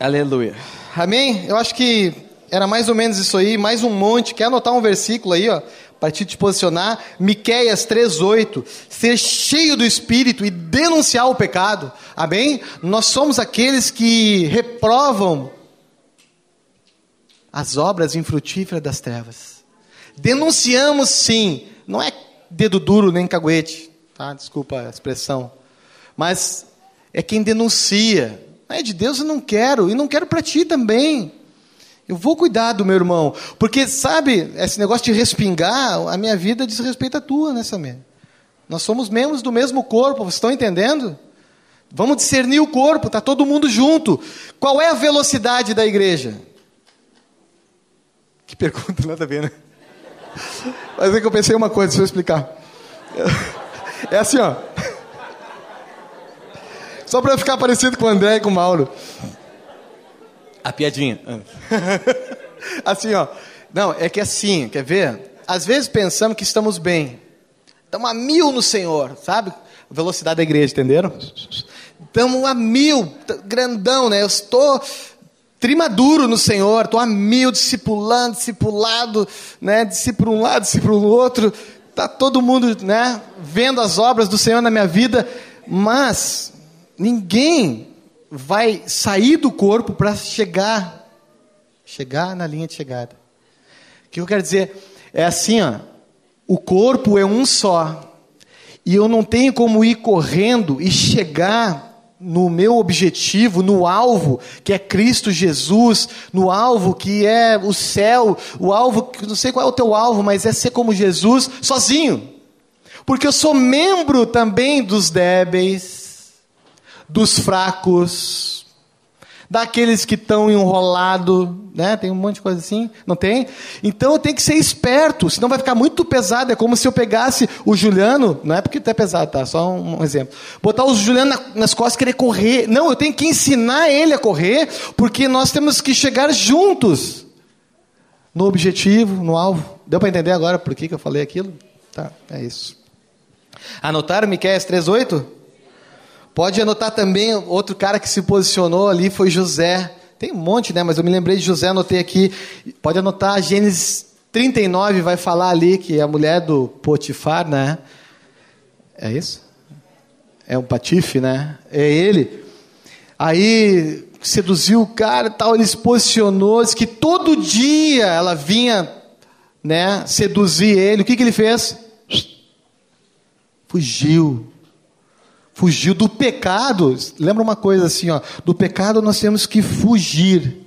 Aleluia. Amém? Eu acho que era mais ou menos isso aí, mais um monte. Quer anotar um versículo aí, ó? Para te, posicionar, Miqueias 3:8, ser cheio do espírito e denunciar o pecado. Amém? Nós somos aqueles que reprovam as obras infrutíferas das trevas. Denunciamos sim, não é dedo duro nem caguete, tá? Desculpa a expressão. Mas é quem denuncia. Não é de Deus eu não quero, e não quero para ti também. Eu vou cuidar do meu irmão. Porque, sabe, esse negócio de respingar, a minha vida diz respeito à tua, né, Samir? Nós somos membros do mesmo corpo, vocês estão entendendo? Vamos discernir o corpo, está todo mundo junto. Qual é a velocidade da igreja? Que pergunta, nada a ver, né? Mas é que eu pensei uma coisa, deixa eu explicar. É assim, ó. Só para ficar parecido com o André e com o Mauro. A piadinha. assim, ó. Não, é que assim, quer ver? Às vezes pensamos que estamos bem. Estamos a mil no Senhor, sabe? Velocidade da igreja, entenderam? Estamos a mil, grandão, né? Eu estou trimaduro no Senhor, estou a mil, discipulando, discipulado, né? Discípulo um lado, discípulo outro. Está todo mundo, né? Vendo as obras do Senhor na minha vida, mas ninguém vai sair do corpo para chegar, chegar na linha de chegada. O que eu quero dizer é assim, ó, o corpo é um só. E eu não tenho como ir correndo e chegar no meu objetivo, no alvo, que é Cristo Jesus, no alvo que é o céu, o alvo, que não sei qual é o teu alvo, mas é ser como Jesus, sozinho. Porque eu sou membro também dos débeis, dos fracos, daqueles que estão enrolados, né? Tem um monte de coisa assim, não tem? Então eu tenho que ser esperto, senão vai ficar muito pesado. É como se eu pegasse o Juliano, não é porque é pesado, tá? Só um, exemplo. Botar o Juliano nas costas querer correr. Não, eu tenho que ensinar ele a correr, porque nós temos que chegar juntos no objetivo, no alvo. Deu para entender agora por que, que eu falei aquilo? Tá, é isso. Anotaram Miqueias 3:8? Pode anotar também, outro cara que se posicionou ali foi José. Tem um monte, né? Mas eu me lembrei de José, anotei aqui. Pode anotar, Gênesis 39 vai falar ali que a mulher do Potifar, né? É isso? É um patife, né? É ele. Aí seduziu o cara e tal, ele se posicionou, disse que todo dia ela vinha, né, seduzir ele. O que, que ele fez? Fugiu fugiu do pecado. Lembra uma coisa assim, ó, do pecado nós temos que fugir.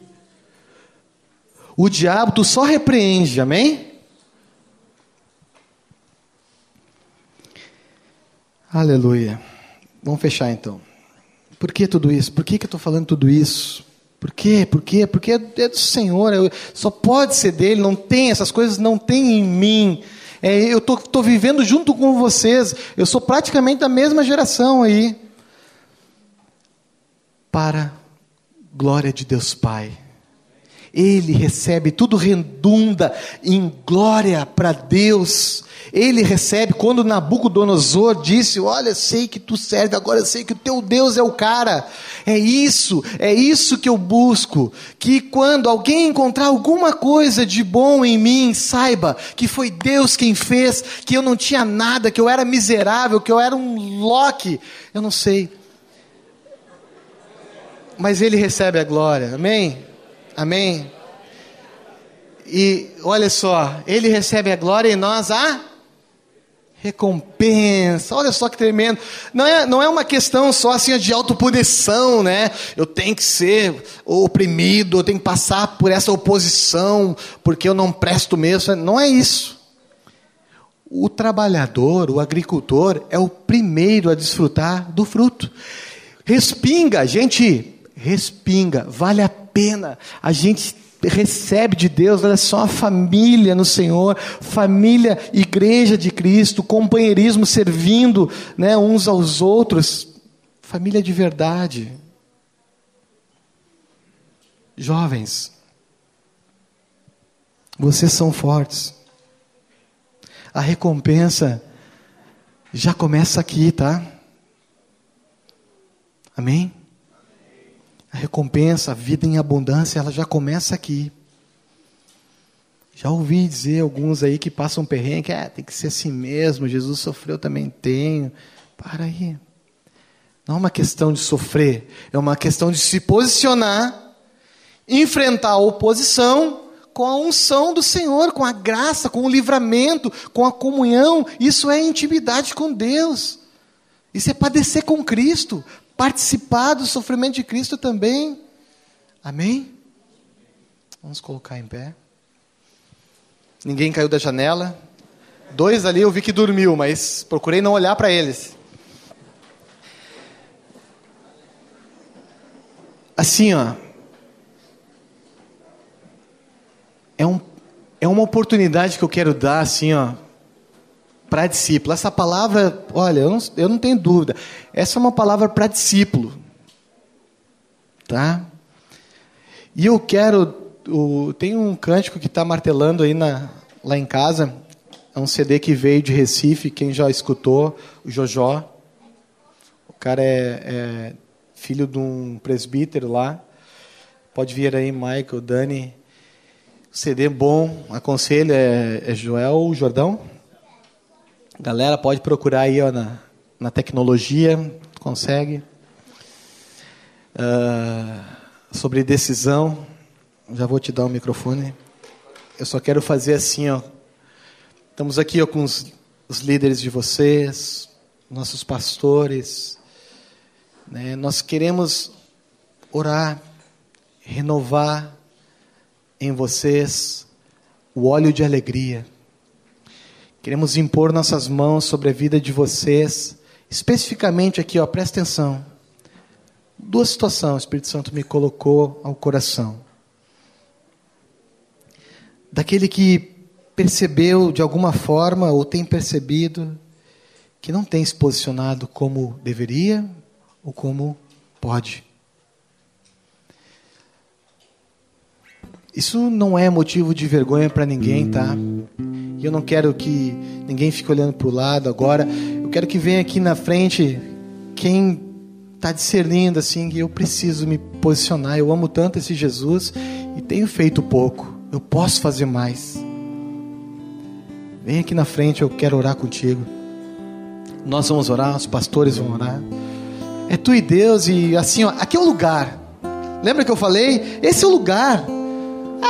O diabo tu só repreende, amém? Aleluia. Vamos fechar então. Por que tudo isso? Por que, que eu estou falando tudo isso? Por quê? Por quê? Porque é do Senhor, só pode ser dele, não tem, essas coisas não tem em mim. É, eu estou vivendo junto com vocês. Eu sou praticamente da mesma geração aí. Para glória de Deus Pai. Ele recebe, tudo redunda em glória para Deus. Ele recebe, quando Nabucodonosor disse: Olha, sei que tu serve, agora sei que o teu Deus é o cara. É isso, é isso que eu busco. Que quando alguém encontrar alguma coisa de bom em mim, saiba que foi Deus quem fez, que eu não tinha nada, que eu era miserável, que eu era um Loki. Eu não sei. Mas Ele recebe a glória, amém? Amém? E olha só, Ele recebe a glória e nós a recompensa. Olha só que tremendo. Não é, não é uma questão só assim de autopunição, né? Eu tenho que ser oprimido, eu tenho que passar por essa oposição, porque eu não presto mesmo. Não é isso. O trabalhador, o agricultor, é o primeiro a desfrutar do fruto. Respinga, gente, respinga, vale a pena a gente recebe de Deus, olha só, a família no Senhor, família, igreja de Cristo, companheirismo servindo né, uns aos outros, família de verdade. Jovens, vocês são fortes. A recompensa já começa aqui, tá? Amém? A recompensa, a vida em abundância, ela já começa aqui. Já ouvi dizer alguns aí que passam perrengue, é, tem que ser assim mesmo, Jesus sofreu, também tenho. Para aí. Não é uma questão de sofrer, é uma questão de se posicionar, enfrentar a oposição com a unção do Senhor, com a graça, com o livramento, com a comunhão. Isso é intimidade com Deus. Isso é padecer com Cristo, participar do sofrimento de Cristo também. Amém? Vamos colocar em pé. Ninguém caiu da janela. Dois ali eu vi que dormiu, mas procurei não olhar para eles. Assim, ó. É, um, é uma oportunidade que eu quero dar, assim, ó, para discípulo. Essa palavra, olha, eu não, eu não tenho dúvida. Essa é uma palavra para discípulo. Tá? E eu quero. O, tem um cântico que está martelando aí na, lá em casa. É um CD que veio de Recife. Quem já escutou, o Jojó. O cara é, é filho de um presbítero lá. Pode vir aí, Michael, Dani. CD bom, aconselho, é, é Joel Jordão? Galera, pode procurar aí ó, na, na tecnologia, consegue. Uh, sobre decisão, já vou te dar o microfone. Eu só quero fazer assim, ó. Estamos aqui ó, com os, os líderes de vocês, nossos pastores. Né? Nós queremos orar, renovar em vocês o óleo de alegria Queremos impor nossas mãos sobre a vida de vocês, especificamente aqui, ó, presta atenção. Duas situações o Espírito Santo me colocou ao coração. Daquele que percebeu de alguma forma ou tem percebido que não tem se posicionado como deveria ou como pode. Isso não é motivo de vergonha para ninguém, tá? Eu não quero que ninguém fique olhando para o lado agora. Eu quero que venha aqui na frente quem está discernindo assim eu preciso me posicionar. Eu amo tanto esse Jesus e tenho feito pouco. Eu posso fazer mais. Vem aqui na frente, eu quero orar contigo. Nós vamos orar, os pastores vão orar. É tu e Deus e assim, ó, aqui é o lugar. Lembra que eu falei? Esse é o lugar.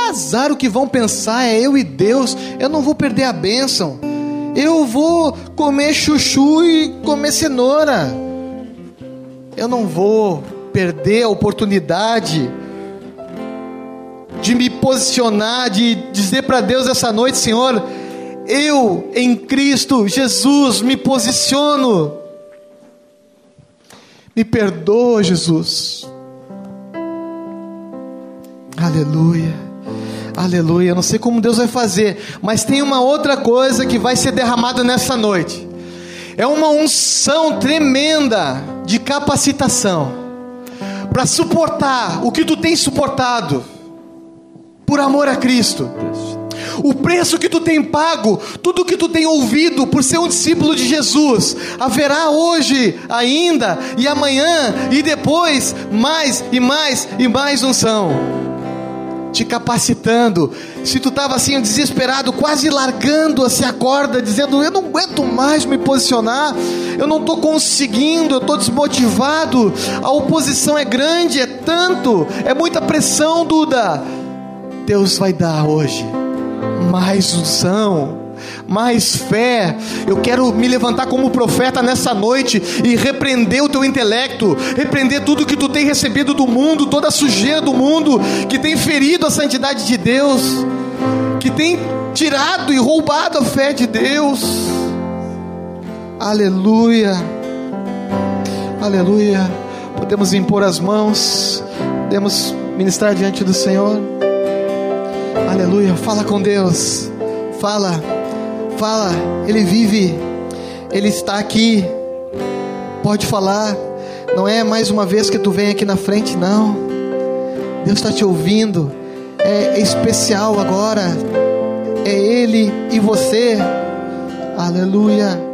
Azar o que vão pensar, é eu e Deus. Eu não vou perder a bênção. Eu vou comer chuchu e comer cenoura. Eu não vou perder a oportunidade de me posicionar, de dizer para Deus essa noite, Senhor, eu em Cristo Jesus me posiciono. Me perdoa, Jesus. Aleluia. Aleluia. Eu não sei como Deus vai fazer, mas tem uma outra coisa que vai ser derramada nessa noite. É uma unção tremenda de capacitação para suportar o que tu tens suportado. por amor a Cristo. O preço que tu tem pago, tudo que tu tem ouvido por ser um discípulo de Jesus, haverá hoje ainda e amanhã e depois mais e mais e mais unção. Te capacitando. Se tu estava assim desesperado, quase largando assim a corda, dizendo: Eu não aguento mais me posicionar, eu não estou conseguindo, eu estou desmotivado, a oposição é grande, é tanto, é muita pressão, Duda. Deus vai dar hoje mais unção, mais fé. Eu quero me levantar como profeta nessa noite e repreender o teu intelecto, repreender tudo que tu tem recebido do mundo, toda a sujeira do mundo que tem ferido a santidade de Deus, que tem tirado e roubado a fé de Deus. Aleluia. Aleluia. Podemos impor as mãos, podemos ministrar diante do Senhor. Aleluia. Fala com Deus. Fala. Fala. Ele vive. Ele está aqui. Pode falar. Não é mais uma vez que tu vem aqui na frente, não. Deus está te ouvindo. É especial agora. É Ele e você. Aleluia.